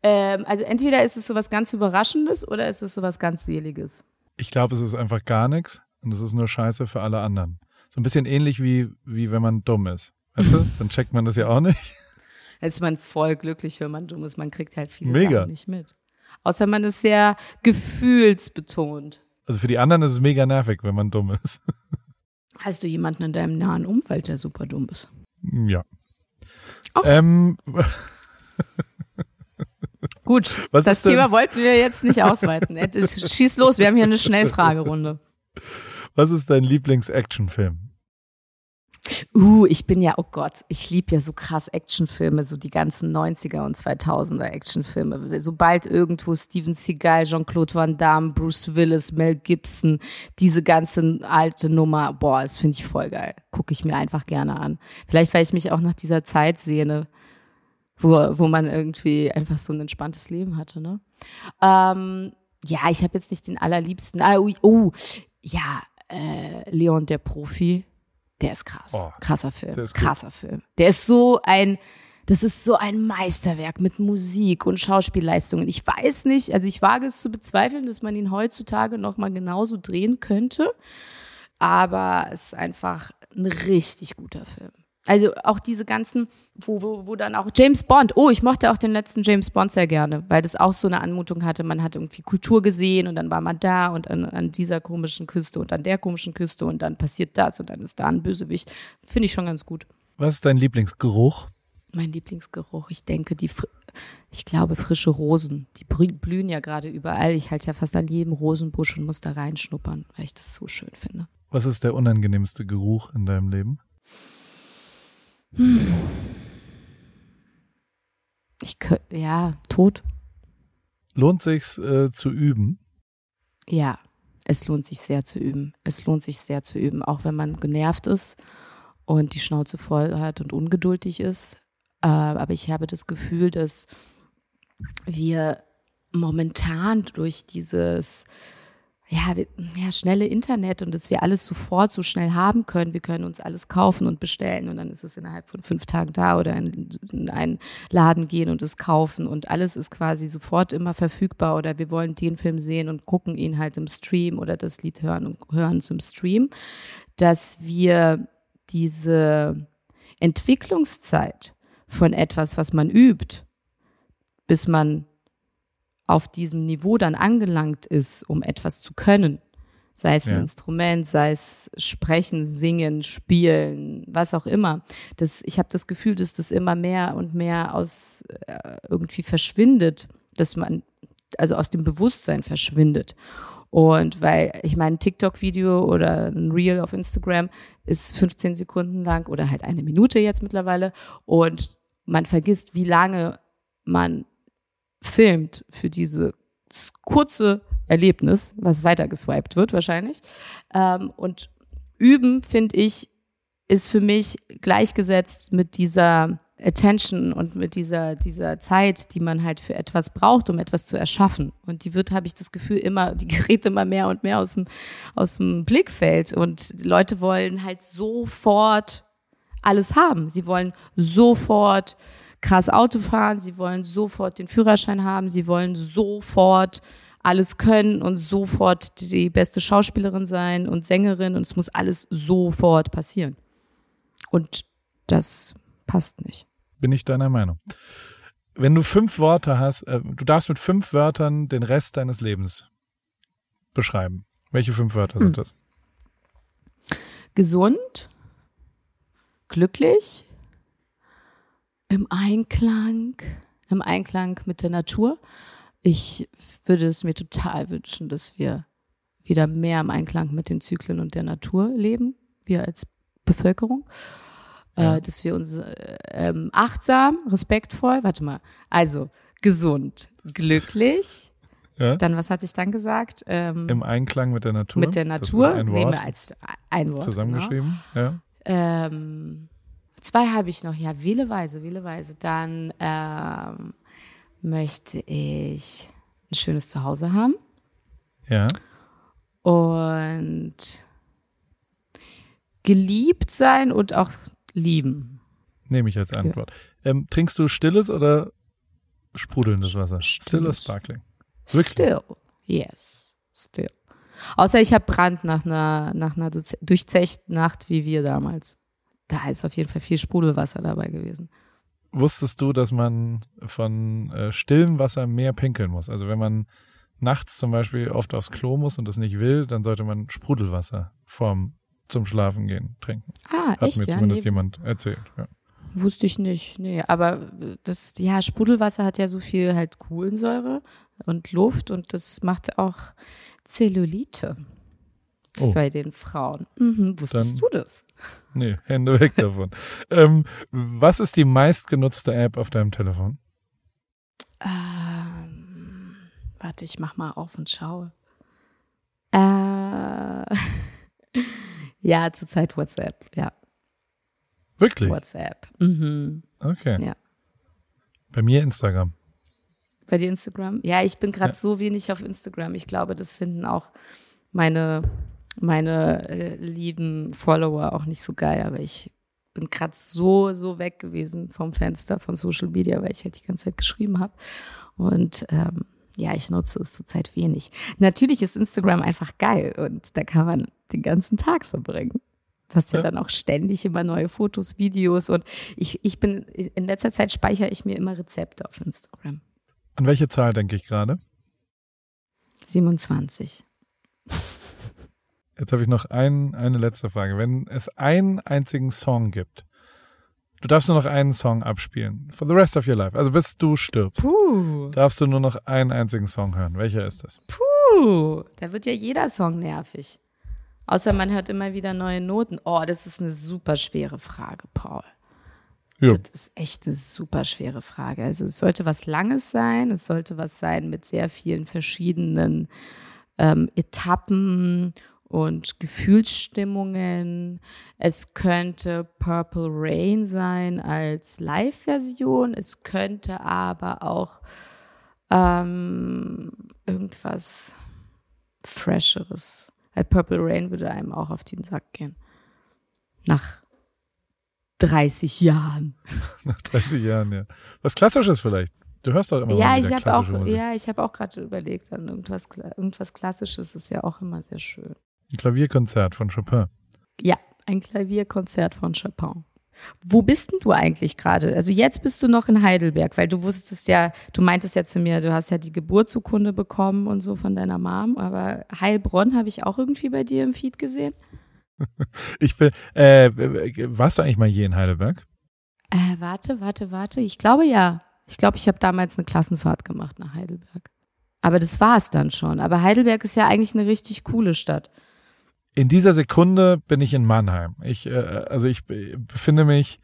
Ähm, also entweder ist es so was ganz Überraschendes oder ist es so was ganz Seliges. Ich glaube, es ist einfach gar nichts und es ist nur Scheiße für alle anderen. So ein bisschen ähnlich wie, wie wenn man dumm ist. Weißt du? Dann checkt man das ja auch nicht. Jetzt ist man voll glücklich, wenn man dumm ist. Man kriegt halt viele Mega. Sachen nicht mit. Außer man ist sehr gefühlsbetont. Also für die anderen ist es mega nervig, wenn man dumm ist. Hast du jemanden in deinem nahen Umfeld, der super dumm ist? Ja. Ähm, Gut, Was das ist denn- Thema wollten wir jetzt nicht ausweiten. Schieß los, wir haben hier eine Schnellfragerunde. was ist dein Lieblings-Actionfilm? Uh, ich bin ja, oh Gott, ich liebe ja so krass Actionfilme, so die ganzen 90er und 2000er Actionfilme. Sobald irgendwo Steven Seagal, Jean-Claude Van Damme, Bruce Willis, Mel Gibson, diese ganze alte Nummer, boah, das finde ich voll geil. Gucke ich mir einfach gerne an. Vielleicht, weil ich mich auch nach dieser Zeit sehne, wo, wo man irgendwie einfach so ein entspanntes Leben hatte, ne? Ähm, ja, ich habe jetzt nicht den allerliebsten. Ah, ui, oh, ja, äh, Leon der Profi. Der ist krass. Oh, krasser Film. ist gut. krasser Film. Der ist so ein, das ist so ein Meisterwerk mit Musik und Schauspielleistungen. Ich weiß nicht, also ich wage es zu bezweifeln, dass man ihn heutzutage noch mal genauso drehen könnte. Aber es ist einfach ein richtig guter Film. Also auch diese ganzen, wo, wo, wo dann auch James Bond, oh, ich mochte auch den letzten James Bond sehr gerne, weil das auch so eine Anmutung hatte, man hat irgendwie Kultur gesehen und dann war man da und an, an dieser komischen Küste und an der komischen Küste und dann passiert das und dann ist da ein Bösewicht. Finde ich schon ganz gut. Was ist dein Lieblingsgeruch? Mein Lieblingsgeruch, ich denke, die, fr- ich glaube, frische Rosen, die blühen ja gerade überall. Ich halte ja fast an jedem Rosenbusch und muss da reinschnuppern, weil ich das so schön finde. Was ist der unangenehmste Geruch in deinem Leben? Ich kö- ja, tot. Lohnt sich's äh, zu üben? Ja, es lohnt sich sehr zu üben. Es lohnt sich sehr zu üben, auch wenn man genervt ist und die Schnauze voll hat und ungeduldig ist. Äh, aber ich habe das Gefühl, dass wir momentan durch dieses ja, ja, schnelle Internet und dass wir alles sofort so schnell haben können. Wir können uns alles kaufen und bestellen und dann ist es innerhalb von fünf Tagen da oder in, in einen Laden gehen und es kaufen und alles ist quasi sofort immer verfügbar oder wir wollen den Film sehen und gucken ihn halt im Stream oder das Lied hören und hören es im Stream, dass wir diese Entwicklungszeit von etwas, was man übt, bis man auf diesem Niveau dann angelangt ist, um etwas zu können, sei es ein Ja. Instrument, sei es sprechen, singen, spielen, was auch immer. Das, ich habe das Gefühl, dass das immer mehr und mehr aus äh, irgendwie verschwindet, dass man also aus dem Bewusstsein verschwindet. Und weil, ich meine, ein TikTok-Video oder ein Reel auf Instagram ist 15 Sekunden lang oder halt eine Minute jetzt mittlerweile und man vergisst, wie lange man filmt für dieses kurze Erlebnis, was weitergeswiped wird wahrscheinlich. Ähm, und üben, finde ich, ist für mich gleichgesetzt mit dieser Attention und mit dieser, dieser Zeit, die man halt für etwas braucht, um etwas zu erschaffen. Und die wird, habe ich das Gefühl, immer, die gerät immer mehr und mehr aus dem, aus dem Blickfeld. Und Leute wollen halt sofort alles haben. Sie wollen sofort krass Auto fahren, sie wollen sofort den Führerschein haben, sie wollen sofort alles können und sofort die beste Schauspielerin sein und Sängerin und es muss alles sofort passieren. Und das passt nicht. Bin ich deiner Meinung. Wenn du fünf Worte hast, äh, du darfst mit fünf Wörtern den Rest deines Lebens beschreiben. Welche fünf Wörter sind das? Gesund, glücklich, im Einklang, im Einklang mit der Natur. Ich würde es mir total wünschen, dass wir wieder mehr im Einklang mit den Zyklen und der Natur leben, wir als Bevölkerung. Ja. Äh, dass wir uns äh, ähm, achtsam, respektvoll, warte mal, also gesund, glücklich. Ja? Dann, was hatte ich dann gesagt? Ähm, Im Einklang mit der Natur. mit der Das ist Natur, ein nehmen Wort wir als ein Wort. Genau. zusammengeschrieben. Ja. Ähm, zwei habe ich noch, ja, wähleweise, wähleweise. Dann ähm, möchte ich ein schönes Zuhause haben ja. und geliebt sein und auch lieben. Nehme ich als Antwort. Ähm, trinkst du stilles oder sprudelndes Wasser? Still oder Stilles. sparkling? Wirklich? Still. Yes, still. Außer ich habe Brand nach einer, nach einer durchze- durchzechten Nacht wie wir damals. Da ist auf jeden Fall viel Sprudelwasser dabei gewesen. Wusstest du, dass man von äh, stillem Wasser mehr pinkeln muss? Also wenn man nachts zum Beispiel oft aufs Klo muss und das nicht will, dann sollte man Sprudelwasser vorm zum Schlafen gehen trinken. Ah, Hat echt, mir ja? zumindest Nee, jemand erzählt. Ja. Wusste ich nicht, nee. Aber das, ja, Sprudelwasser hat ja so viel halt Kohlensäure und Luft und das macht auch Zellulite Oh. bei den Frauen. Mhm, wusstest Dann- du das? Nee, Hände weg davon. ähm, was ist die meistgenutzte App auf deinem Telefon? Ähm, warte, ich mach mal auf und schaue. Äh, ja, zurzeit WhatsApp. Ja, Wirklich? WhatsApp. Mhm. Okay. Ja. Bei mir Instagram. Bei dir Instagram? Ja, ich bin gerade Ja. so wenig auf Instagram. Ich glaube, das finden auch meine, meine äh, lieben Follower auch nicht so geil. Aber ich bin gerade so, so weg gewesen vom Fenster von Social Media, weil ich halt die ganze Zeit geschrieben habe. Und ähm, ja, ich nutze es zurzeit wenig. Natürlich ist Instagram einfach geil und da kann man den ganzen Tag verbringen. Du hast ja, Ja. dann auch ständig immer neue Fotos, Videos und ich, ich bin, in letzter Zeit speichere ich mir immer Rezepte auf Instagram. An welche Zahl denke ich gerade? 27. Jetzt habe ich noch ein, eine letzte Frage. Wenn es einen einzigen Song gibt, du darfst nur noch einen Song abspielen. For the rest of your life. Also bis du stirbst. Puh. Darfst du nur noch einen einzigen Song hören. Welcher ist das? Puh. Da wird ja jeder Song nervig. Außer man hört immer wieder neue Noten. Oh, das ist eine super schwere Frage, Paul. Ja. Das ist echt eine super schwere Frage. Also es sollte was Langes sein, es sollte was sein mit sehr vielen verschiedenen ähm, Etappen und Gefühlsstimmungen. Es könnte Purple Rain sein als Live-Version. Es könnte aber auch ähm, irgendwas Fresheres. Weil Purple Rain würde einem auch auf den Sack gehen. Nach 30 Jahren. Nach 30 Jahren, ja. Was Klassisches vielleicht. Du hörst doch immer ja, ich klassische auch, Musik. ja, ich habe auch gerade überlegt irgendwas, irgendwas Klassisches ist ja auch immer sehr schön. Ein Klavierkonzert von Chopin. Ja, ein Klavierkonzert von Chopin. Wo bist denn du eigentlich gerade? Also jetzt bist du noch in Heidelberg, weil du wusstest ja, du meintest ja zu mir, du hast ja die Geburtsurkunde bekommen und so von deiner Mom, aber Heilbronn habe ich auch irgendwie bei dir im Feed gesehen. Ich bin, äh, warst du eigentlich mal je in Heidelberg? Äh, warte, warte, warte. Ich glaube ja. Ich glaube, ich habe damals eine Klassenfahrt gemacht nach Heidelberg. Aber das war es dann schon. Aber Heidelberg ist ja eigentlich eine richtig coole Stadt. In dieser Sekunde bin ich in Mannheim. Ich, äh, also ich be- befinde mich,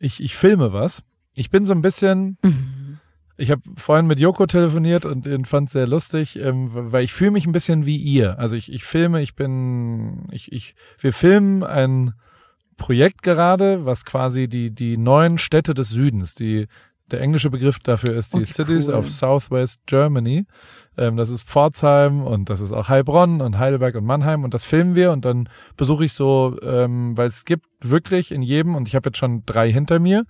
ich, ich filme was. Ich bin so ein bisschen, ich habe vorhin mit Joko telefoniert und ihn fand sehr lustig, ähm, weil ich fühle mich ein bisschen wie ihr. Also ich, ich filme, ich bin, ich, ich, wir filmen ein Projekt gerade, was quasi die, die neuen Städte des Südens, die, der englische Begriff dafür ist die Oh, Cities cool. of Southwest Germany. Ähm, das ist Pforzheim und das ist auch Heilbronn und Heidelberg und Mannheim und das filmen wir und dann besuche ich so, ähm, weil es gibt wirklich in jedem und ich habe jetzt schon drei hinter mir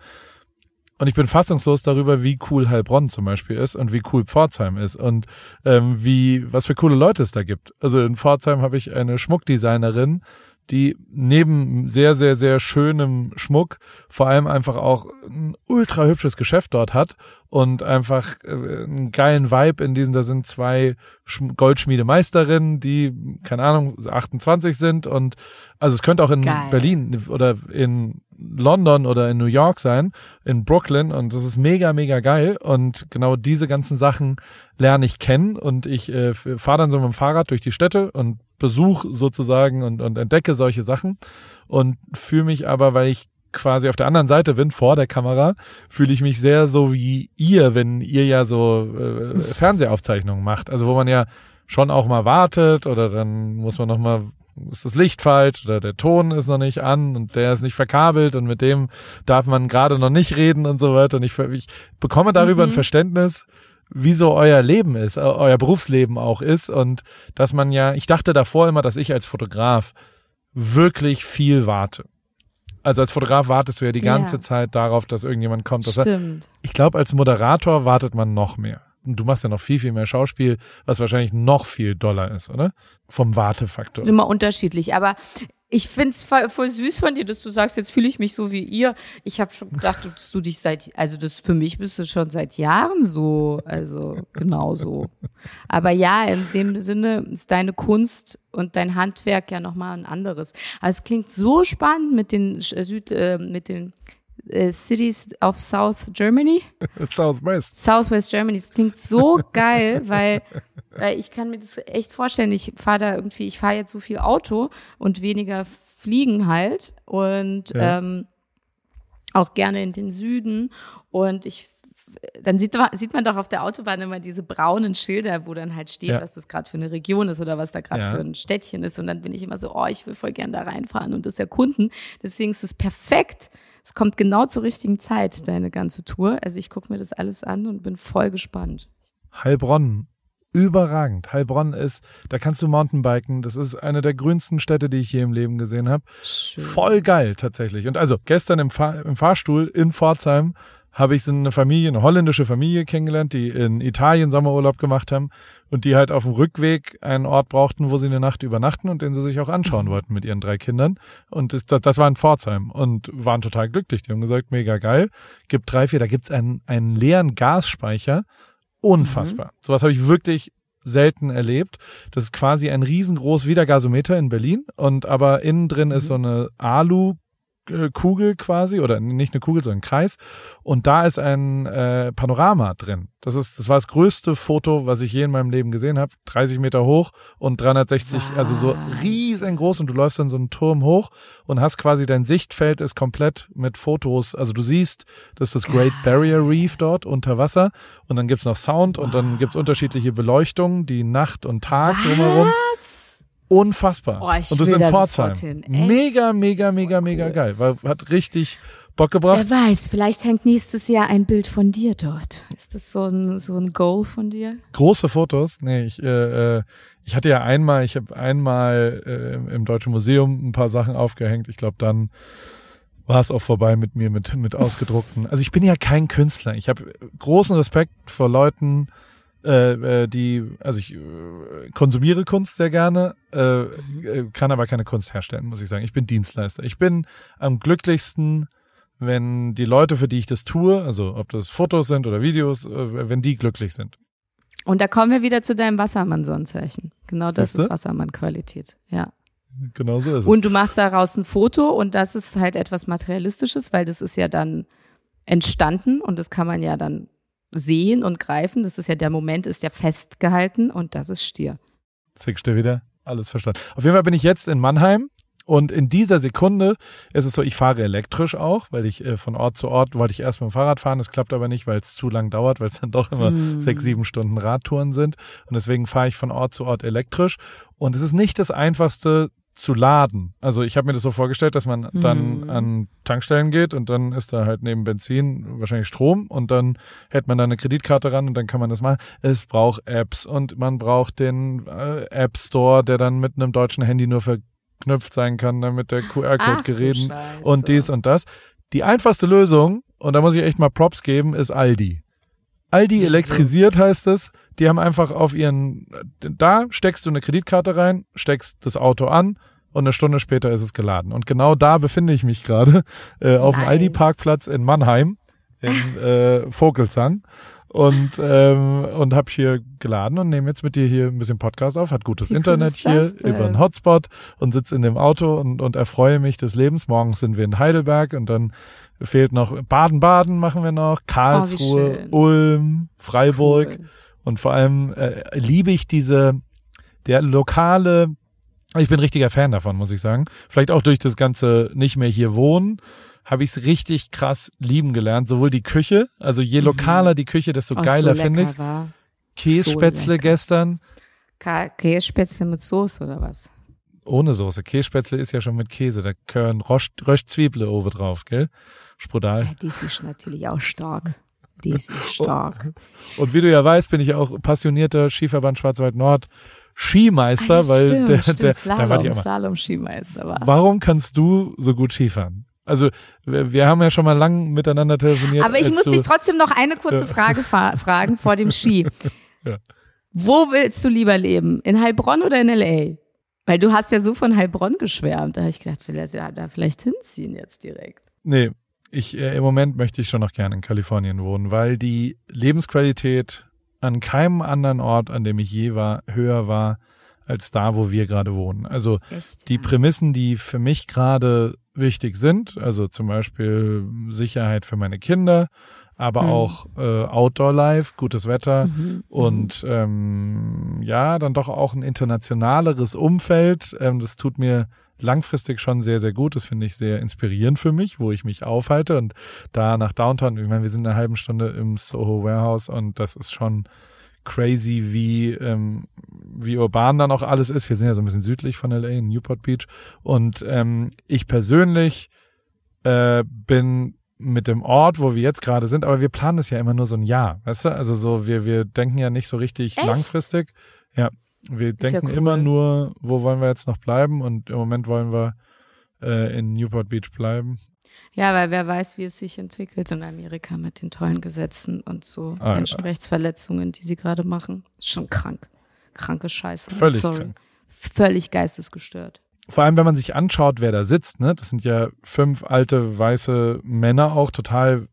und ich bin fassungslos darüber, wie cool Heilbronn zum Beispiel ist und wie cool Pforzheim ist und ähm, wie was für coole Leute es da gibt. Also in Pforzheim habe ich eine Schmuckdesignerin, die neben sehr, sehr, sehr schönem Schmuck vor allem einfach auch ein ultra hübsches Geschäft dort hat und einfach äh, einen geilen Vibe in diesem, da sind zwei Schm- Goldschmiedemeisterinnen, die, keine Ahnung, 28 sind und also es könnte auch in Geil. Berlin oder in London oder in New York sein, in Brooklyn und das ist mega, mega geil und genau diese ganzen Sachen lerne ich kennen und ich äh, fahre dann so mit dem Fahrrad durch die Städte und besuche sozusagen und, und entdecke solche Sachen und fühle mich aber, weil ich quasi auf der anderen Seite bin, vor der Kamera, fühle ich mich sehr so wie ihr, wenn ihr ja so äh, Fernsehaufzeichnungen macht. Also wo man ja schon auch mal wartet oder dann muss man noch mal ist das Licht falsch oder der Ton ist noch nicht an und der ist nicht verkabelt und mit dem darf man gerade noch nicht reden und so weiter. Und ich, ich bekomme darüber Mhm. ein Verständnis, wie so euer Leben ist, eu- euer Berufsleben auch ist und dass man ja, ich dachte davor immer, dass ich als Fotograf wirklich viel warte. Also als Fotograf wartest du ja die ganze Zeit darauf, dass irgendjemand kommt. Das Stimmt. ich glaube, als Moderator wartet man noch mehr. Du machst ja noch viel, viel mehr Schauspiel, was wahrscheinlich noch viel doller ist, oder? Vom Wartefaktor. Immer unterschiedlich. Aber ich find's voll, voll süß von dir, dass du sagst, jetzt fühle ich mich so wie ihr. Ich habe schon gedacht, dass du dich seit, also das für mich bist du schon seit Jahren so, also genau so. Aber ja, in dem Sinne ist deine Kunst und dein Handwerk ja nochmal ein anderes. Aber es klingt so spannend mit den Süd, äh, mit den äh, Cities of South Germany. Southwest. Southwest Germany. Das klingt so geil, weil, weil ich kann mir das echt vorstellen. Ich fahre da irgendwie, ich fahre jetzt so viel Auto und weniger fliegen halt und Ja. ähm, auch gerne in den Süden. Und ich dann sieht, man- sieht man doch auf der Autobahn immer diese braunen Schilder, wo dann halt steht, Ja. was das gerade für eine Region ist oder was da gerade Ja. für ein Städtchen ist. Und dann bin ich immer so, oh, ich will voll gern da reinfahren und das erkunden. Deswegen ist es perfekt. Es kommt genau zur richtigen Zeit, deine ganze Tour. Also ich gucke mir das alles an und bin voll gespannt. Heilbronn. Überragend. Heilbronn ist, da kannst du Mountainbiken. Das ist eine der grünsten Städte, die ich je im Leben gesehen habe. Schön. Voll geil tatsächlich. Und also gestern im, Fahr im Fahrstuhl in Pforzheim habe ich so eine Familie, eine holländische Familie kennengelernt, die in Italien Sommerurlaub gemacht haben und die halt auf dem Rückweg einen Ort brauchten, wo sie eine Nacht übernachten und den sie sich auch anschauen wollten mit ihren drei Kindern. Und das, das, war in Pforzheim und waren total glücklich. Die haben gesagt, mega geil. Gibt drei, vier, da gibt's einen, einen leeren Gasspeicher. Unfassbar. Sowas habe ich wirklich selten erlebt. Das ist quasi ein riesengroß wie der Gasometer in Berlin und aber innen drin ist so eine Alu Kugel quasi oder nicht eine Kugel, sondern ein Kreis und da ist ein äh, Panorama drin. Das ist das war das größte Foto, was ich je in meinem Leben gesehen habe. 30 Meter hoch und 360, also so Was? riesengroß und du läufst dann so einen Turm hoch und hast quasi dein Sichtfeld ist komplett mit Fotos. Also du siehst, das ist das Great Barrier Reef dort unter Wasser und dann gibt's noch Sound und dann gibt's unterschiedliche Beleuchtungen, die Nacht und Tag drumherum. Unfassbar. Oh, ich und das will in Pforzheim. hin. Mega, mega, mega, mega cool. geil. War, hat richtig Bock gebracht. Wer weiß, vielleicht hängt nächstes Jahr ein Bild von dir dort. Ist das so ein, so ein Goal von dir? Große Fotos. Nee, ich, äh, äh, ich hatte ja einmal, ich habe einmal äh, im- im Deutschen Museum ein paar Sachen aufgehängt. Ich glaube, dann war es auch vorbei mit mir mit mit ausgedruckten. Also ich bin ja kein Künstler. Ich habe großen Respekt vor Leuten, äh, äh, die, also ich äh, konsumiere Kunst sehr gerne, äh, äh, kann aber keine Kunst herstellen, muss ich sagen. Ich bin Dienstleister. Ich bin am glücklichsten, wenn die Leute, für die ich das tue, also ob das Fotos sind oder Videos, äh, wenn die glücklich sind. Und da kommen wir wieder zu deinem Wassermann-Sonnenzeichen. Genau das Siehste? ist Wassermann-Qualität. Ja. Genau so ist es. Und du machst daraus ein Foto und das ist halt etwas Materialistisches, weil das ist ja dann entstanden und das kann man ja dann sehen und greifen. Das ist ja der Moment, ist ja festgehalten und das ist Stier. Siehst du wieder? Alles verstanden. Auf jeden Fall bin ich jetzt in Mannheim und in dieser Sekunde ist es so, ich fahre elektrisch auch, weil ich äh, von Ort zu Ort wollte ich erst mit dem Fahrrad fahren. Das klappt aber nicht, weil es zu lang dauert, weil es dann doch immer Mm. sechs, sieben Stunden Radtouren sind. Und deswegen fahre ich von Ort zu Ort elektrisch. Und es ist nicht das einfachste zu laden. Also ich habe mir das so vorgestellt, dass man dann Mm. an Tankstellen geht und dann ist da halt neben Benzin wahrscheinlich Strom und dann hält man da eine Kreditkarte ran und dann kann man das machen. Es braucht Apps und man braucht den äh, App Store, der dann mit einem deutschen Handy nur verknüpft sein kann, damit der QR-Code gereden und dies und das. Die einfachste Lösung, und da muss ich echt mal Props geben, ist Aldi. Aldi elektrisiert heißt es. Die haben einfach auf ihren, da steckst du eine Kreditkarte rein, steckst das Auto an und eine Stunde später ist es geladen. Und genau da befinde ich mich gerade, äh, auf dem Nein. Aldi-Parkplatz in Mannheim, in äh, Vogelsang. Und, ähm, und habe hier geladen und nehme jetzt mit dir hier ein bisschen Podcast auf, hat gutes Wie Internet hier über einen Hotspot und sitze in dem Auto und, und erfreue mich des Lebens. Morgens sind wir in Heidelberg und dann fehlt noch Baden-Baden machen wir noch, Karlsruhe, Oh. Ulm, Freiburg. Cool. Und vor allem äh, liebe ich diese, der lokale, ich bin richtiger Fan davon, muss ich sagen. Vielleicht auch durch das ganze nicht mehr hier wohnen, habe ich es richtig krass lieben gelernt. Sowohl die Küche, also je lokaler die Küche, desto Mhm. Oh, geiler so finde ich. Kässpätzle lecker. gestern. Kässpätzle mit Soße oder was? Ohne Soße. Kässpätzle ist ja schon mit Käse. Da gehören Röst, Röstzwiebel oben drauf, gell? Sprudal. Ja, das ist natürlich auch stark. Das ist stark. Und wie du ja weißt, bin ich auch passionierter Skiverband Schwarzwald Nord Skimeister, Ah, weil stimmt, der, stimmt. der, da Slalom, war ich immer. Slalom-Skimeister war. Warum kannst du so gut Skifahren? Also wir, wir haben ja schon mal lang miteinander telefoniert. Aber ich muss dich trotzdem noch eine kurze Frage fa- fragen vor dem Ski. Ja. Wo willst du lieber leben? In Heilbronn oder in L.A.? Weil du hast ja so von Heilbronn geschwärmt. Da habe ich gedacht, will er ja da vielleicht hinziehen jetzt direkt. Nee, ich äh, im Moment möchte ich schon noch gerne in Kalifornien wohnen, weil die Lebensqualität an keinem anderen Ort, an dem ich je war, höher war als da, wo wir gerade wohnen. Also Echt, die ja. Prämissen, die für mich gerade wichtig sind, also zum Beispiel Sicherheit für meine Kinder, aber Mhm. auch äh, Outdoor-Life, gutes Wetter Mhm. und ähm, ja, dann doch auch ein internationaleres Umfeld. Ähm, das tut mir langfristig schon sehr, sehr gut. Das finde ich sehr inspirierend für mich, wo ich mich aufhalte und da nach Downtown, ich meine, wir sind eine halbe Stunde im Soho Warehouse und das ist schon crazy, wie, ähm, wie urban dann auch alles ist. Wir sind ja so ein bisschen südlich von LA, in Newport Beach. Und ähm, ich persönlich äh, bin mit dem Ort, wo wir jetzt gerade sind, aber wir planen das ja immer nur so ein Jahr, weißt du? Also so, wir, wir denken ja nicht so richtig Echt? langfristig. Ja, wir Ist ja denken cool. immer nur, wo wollen wir jetzt noch bleiben? Und im Moment wollen wir äh, in Newport Beach bleiben. Ja, weil wer weiß, wie es sich entwickelt in Amerika mit den tollen Gesetzen und so Ah, ja. Menschenrechtsverletzungen, die sie gerade machen. Ist schon krank. Kranke Scheiße. Völlig Sorry. krank. Völlig geistesgestört. Vor allem, wenn man sich anschaut, wer da sitzt, ne? Das sind ja fünf alte weiße Männer auch total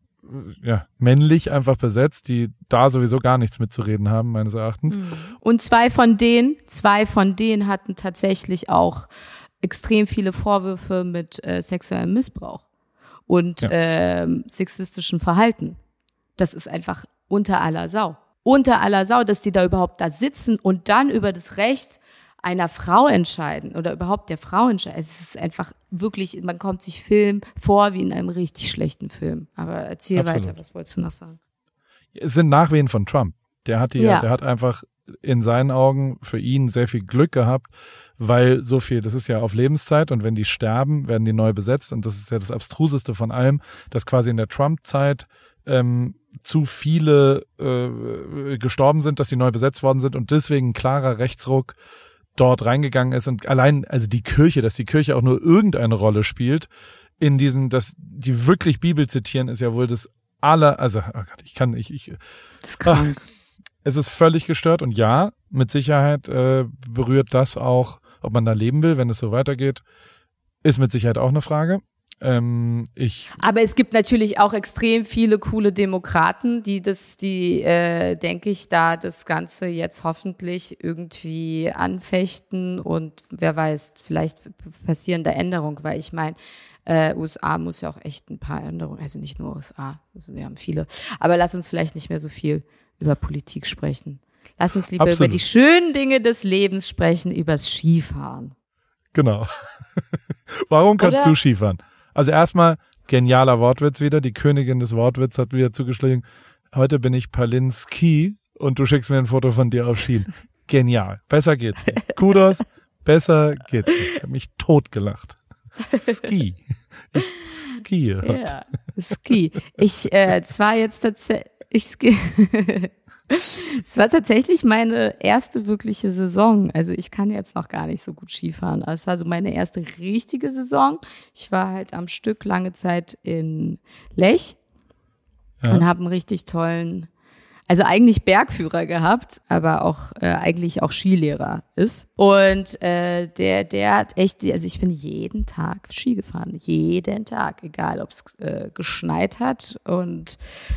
ja, männlich einfach besetzt, die da sowieso gar nichts mitzureden haben, meines Erachtens. Und zwei von denen, zwei von denen hatten tatsächlich auch extrem viele Vorwürfe mit äh, sexuellem Missbrauch und Ja. ähm, sexistischem Verhalten. Das ist einfach unter aller Sau. Unter aller Sau, dass die da überhaupt da sitzen und dann über das Recht einer Frau entscheiden oder überhaupt der Frau entscheiden. Es ist einfach wirklich, man kommt sich Film vor wie in einem richtig schlechten Film. Aber erzähl Absolut. weiter, was wolltest du noch sagen? Es sind Nachwehen von Trump. Der hat die, Ja. der hat einfach in seinen Augen für ihn sehr viel Glück gehabt, weil so viel, das ist ja auf Lebenszeit und wenn die sterben, werden die neu besetzt und das ist ja das abstruseste von allem, dass quasi in der Trump-Zeit ähm, zu viele äh, gestorben sind, dass die neu besetzt worden sind und deswegen klarer Rechtsruck dort reingegangen ist und allein, also die Kirche, dass die Kirche auch nur irgendeine Rolle spielt, in diesem, dass die wirklich Bibel zitieren, ist ja wohl das aller, also oh Gott, ich kann, ich, ich, Das ist krank. es ist völlig gestört und ja, mit Sicherheit äh, berührt das auch, ob man da leben will, wenn es so weitergeht, ist mit Sicherheit auch eine Frage. Ähm, ich, Aber es gibt natürlich auch extrem viele coole Demokraten, die das, die, äh, denke ich, da das Ganze jetzt hoffentlich irgendwie anfechten und wer weiß, vielleicht passieren da Änderungen, weil ich meine, äh, USA muss ja auch echt ein paar Änderungen, also nicht nur USA, also wir haben viele. Aber lass uns vielleicht nicht mehr so viel über Politik sprechen. Lass uns lieber Absolut. über die schönen Dinge des Lebens sprechen, übers Skifahren. genau. Warum kannst Oder? du Skifahren? Also erstmal genialer Wortwitz wieder. Die Königin des Wortwitz hat wieder zugeschlagen. Heute bin ich Palinski und du schickst mir ein Foto von dir auf Skien. Genial. Besser geht's nicht. Kudos. Besser geht's nicht. Ich habe mich totgelacht. Ski. Ich heute. Ja, Ski. Ich, äh, es war jetzt tatsächlich, ich ski. Es war tatsächlich meine erste wirkliche Saison. Also ich kann jetzt noch gar nicht so gut Skifahren. Aber es war so meine erste richtige Saison. Ich war halt am Stück lange Zeit in Lech Ja. und habe einen richtig tollen, also eigentlich Bergführer gehabt, aber auch äh, eigentlich auch Skilehrer ist. Und äh, der, der hat echt, also ich bin jeden Tag Ski gefahren, jeden Tag, egal ob es äh, geschneit hat und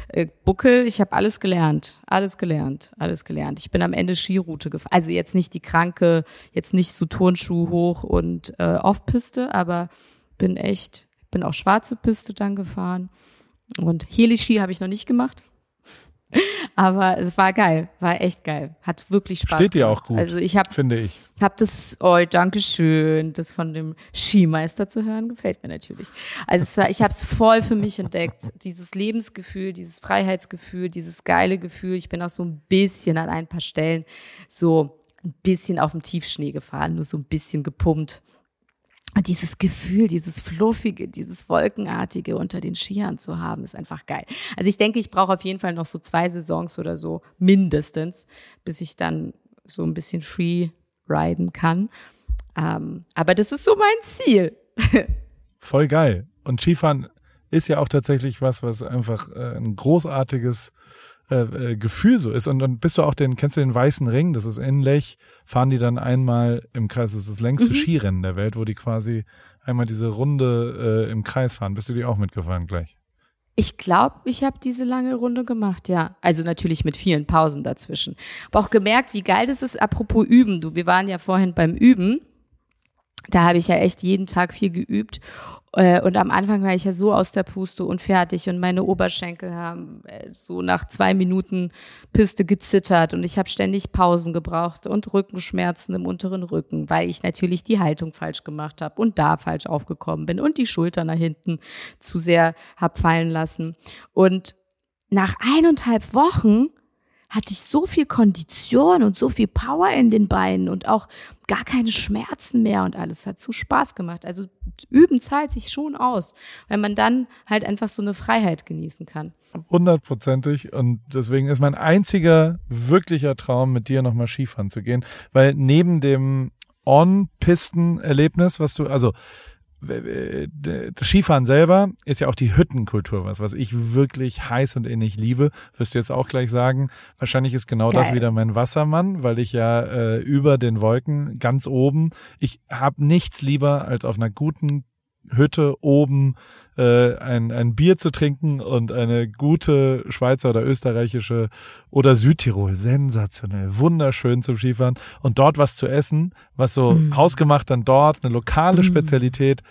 äh, Buckel. Ich habe alles gelernt, alles gelernt, alles gelernt. Ich bin am Ende Skiroute gefahren, also jetzt nicht die kranke, jetzt nicht so Turnschuh hoch und äh, Off-Piste, aber bin echt, bin auch schwarze Piste dann gefahren. Und Heli-Ski habe ich noch nicht gemacht. Aber es war geil, war echt geil. Hat wirklich Spaß Steht dir auch gut. Also ich habe Finde ich. hab das, oh, danke schön, das von dem Skimeister zu hören, gefällt mir natürlich. Also es war, ich habe es voll für mich entdeckt, dieses Lebensgefühl, dieses Freiheitsgefühl, dieses geile Gefühl. Ich bin auch so ein bisschen an ein paar Stellen so ein bisschen auf dem Tiefschnee gefahren, nur so ein bisschen gepumpt. Dieses Gefühl, dieses Fluffige, dieses Wolkenartige unter den Skiern zu haben, ist einfach geil. Also ich denke, ich brauche auf jeden Fall noch so zwei Saisons oder so, mindestens, bis ich dann so ein bisschen free riden kann. Ähm, aber das ist so mein Ziel. Voll geil. Und Skifahren ist ja auch tatsächlich was, was einfach äh, ein großartiges äh, äh, Gefühl so ist. Und dann bist du auch den, kennst du den Weißen Ring? Das ist in Lech, fahren die dann einmal im Kreis. Das ist das längste Mhm. Skirennen der Welt, wo die quasi einmal diese Runde äh, im Kreis fahren. Bist du die auch mitgefahren gleich? Ich glaube, ich habe diese lange Runde gemacht, ja. Also natürlich mit vielen Pausen dazwischen. Aber auch gemerkt, wie geil das ist, apropos Üben. Du, wir waren ja vorhin beim Üben. Da habe ich ja echt jeden Tag viel geübt. Äh, und am Anfang war ich ja so aus der Puste und fertig und meine Oberschenkel haben äh, so nach zwei Minuten Piste gezittert und ich habe ständig Pausen gebraucht und Rückenschmerzen im unteren Rücken, weil ich natürlich die Haltung falsch gemacht habe und da falsch aufgekommen bin und die Schultern nach hinten zu sehr hab fallen lassen. Und nach eineinhalb Wochen hatte ich so viel Kondition und so viel Power in den Beinen und auch gar keine Schmerzen mehr und alles. Hat so Spaß gemacht. Also üben zahlt sich schon aus, wenn man dann halt einfach so eine Freiheit genießen kann. Hundertprozentig. Und deswegen ist mein einziger wirklicher Traum, mit dir nochmal Skifahren zu gehen, weil neben dem On-Pisten-Erlebnis, was du, also das Skifahren selber ist ja auch die Hüttenkultur was, was ich wirklich heiß und innig liebe. Wirst du jetzt auch gleich sagen. Wahrscheinlich ist genau Geil. das wieder mein Wassermann, weil ich ja äh, über den Wolken ganz oben, ich habe nichts lieber als auf einer guten Hütte oben äh, ein, ein Bier zu trinken und eine gute Schweizer oder österreichische oder Südtirol, sensationell, wunderschön zum Skifahren und dort was zu essen, was so mm. hausgemacht dann dort, eine lokale mm. Spezialität.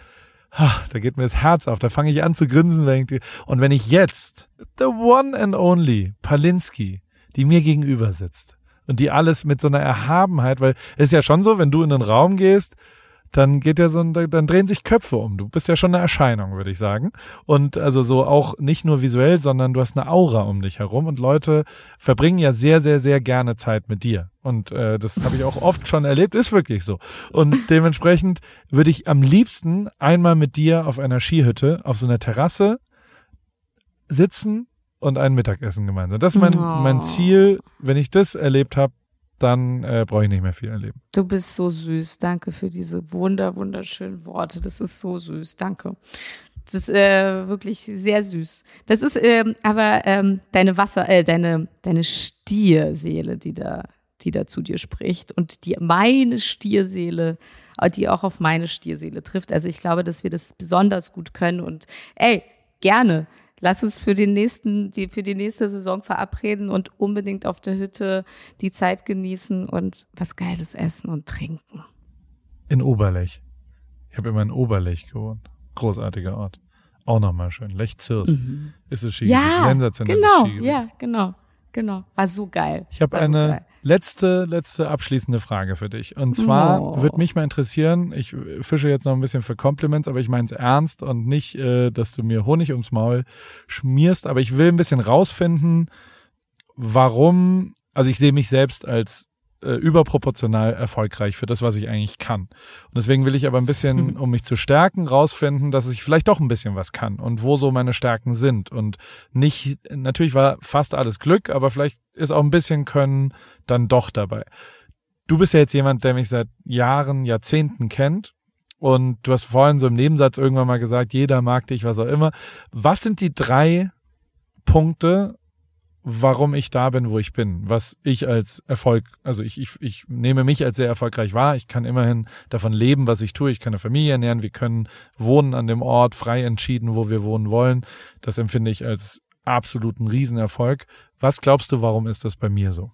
Da geht mir das Herz auf, da fange ich an zu grinsen. Wenn ich, und wenn ich jetzt the one and only Palinski, die mir gegenüber sitzt und die alles mit so einer Erhabenheit, weil es ist ja schon so, wenn du in den Raum gehst, dann geht ja so ein, dann drehen sich Köpfe um. Du bist ja schon eine Erscheinung, würde ich sagen. Und also so auch nicht nur visuell, sondern du hast eine Aura um dich herum und Leute verbringen ja sehr, sehr, sehr gerne Zeit mit dir. Und äh, das habe ich auch oft schon erlebt, ist wirklich so. Und dementsprechend würde ich am liebsten einmal mit dir auf einer Skihütte, auf so einer Terrasse sitzen und ein Mittagessen gemeinsam. Das ist mein, oh. mein Ziel. Wenn ich das erlebt habe, dann äh, brauche ich nicht mehr viel erleben. Du bist so süß. Danke für diese wunder, wunderschönen Worte. Das ist so süß. Danke. Das ist äh, wirklich sehr süß. Das ist ähm, aber ähm, deine Wasser, äh, deine deine Stierseele, die da, die da zu dir spricht und die meine Stierseele, äh, die auch auf meine Stierseele trifft. Also ich glaube, dass wir das besonders gut können und ey, gerne lass uns für den nächsten, die, für die nächste Saison verabreden und unbedingt auf der Hütte die Zeit genießen und was Geiles essen und trinken. In Oberlech. Ich habe immer in Oberlech gewohnt. Großartiger Ort. Auch nochmal schön. Lech Zirs mhm. ist es Ski. Ja, Sensationelles genau. Ja, genau, genau. War so geil. Ich habe eine, Letzte, letzte abschließende Frage für dich. Und zwar oh. würde mich mal interessieren, ich fische jetzt noch ein bisschen für Compliments, aber ich meine es ernst und nicht, äh, dass du mir Honig ums Maul schmierst, aber ich will ein bisschen rausfinden, warum, also ich sehe mich selbst als äh, überproportional erfolgreich für das, was ich eigentlich kann. Und deswegen will ich aber ein bisschen, um mich zu stärken, rausfinden, dass ich vielleicht doch ein bisschen was kann und wo so meine Stärken sind. Und nicht, natürlich war fast alles Glück, aber vielleicht ist auch ein bisschen Können dann doch dabei. Du bist ja jetzt jemand, der mich seit Jahren, Jahrzehnten kennt. Und du hast vorhin so im Nebensatz irgendwann mal gesagt, jeder mag dich, was auch immer. Was sind die drei Punkte, warum ich da bin, wo ich bin, was ich als Erfolg, also ich, ich, ich nehme mich als sehr erfolgreich wahr. Ich kann immerhin davon leben, was ich tue. Ich kann eine Familie ernähren. Wir können wohnen an dem Ort, frei entschieden, wo wir wohnen wollen. Das empfinde ich als absoluten Riesenerfolg. Was glaubst du, warum ist das bei mir so?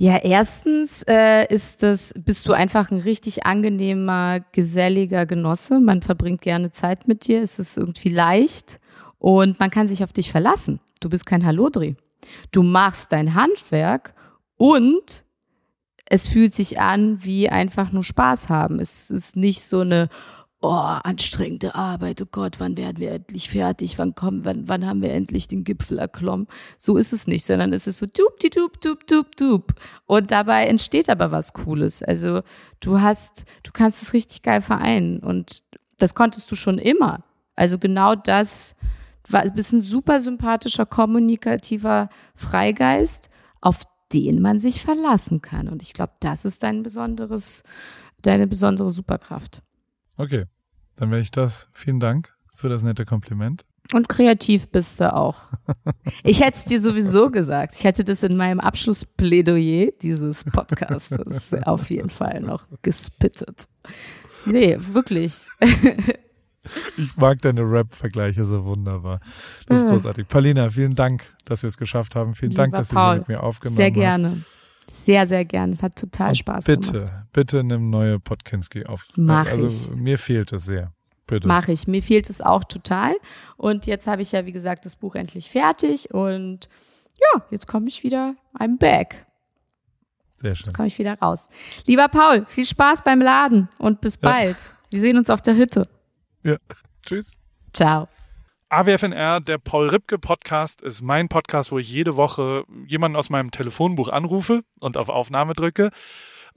Ja, erstens äh, ist das, bist du einfach ein richtig angenehmer, geselliger Genosse. Man verbringt gerne Zeit mit dir. Es ist irgendwie leicht und man kann sich auf dich verlassen. Du bist kein Hallodri. Du machst dein Handwerk und es fühlt sich an wie einfach nur Spaß haben. Es ist nicht so eine oh, anstrengende Arbeit, oh Gott, wann werden wir endlich fertig, wann kommen, wann, wann haben wir endlich den Gipfel erklommen. So ist es nicht, sondern es ist so dup, die dup, dup, dup, dup. Und dabei entsteht aber was Cooles. Also du hast, du kannst es richtig geil vereinen und das konntest du schon immer. Also genau das war, bist ein super sympathischer, kommunikativer Freigeist, auf den man sich verlassen kann. Und ich glaube, das ist dein besonderes, deine besondere Superkraft. Okay, dann wäre ich das. Vielen Dank für das nette Kompliment. Und kreativ bist du auch. Ich hätte es dir sowieso gesagt. Ich hätte das in meinem Abschlussplädoyer dieses Podcasts auf jeden Fall noch gespittet. Nee, wirklich. Ich mag deine Rap-Vergleiche so wunderbar. Das ist Mhm. großartig. Paulina, vielen Dank, dass wir es geschafft haben. Vielen Dank, Lieber dass du Paul, hier mit mir aufgenommen Sehr hast. gerne. Sehr, sehr gerne. Es hat total Spaß bitte, gemacht. bitte nimm neue Podkinski auf. Mach also mir fehlt es sehr. Bitte. Mache ich. Mir fehlt es auch total. Und jetzt habe ich ja, wie gesagt, das Buch endlich fertig. Und ja, jetzt komme ich wieder, I'm back. Sehr schön. Jetzt komme ich wieder raus. Lieber Paul, viel Spaß beim Laden und bis bald. Wir sehen uns auf der Hütte. Ja. Tschüss. Ciao. AWFNR, der Paul Ripke Podcast, ist mein Podcast, wo ich jede Woche jemanden aus meinem Telefonbuch anrufe und auf Aufnahme drücke.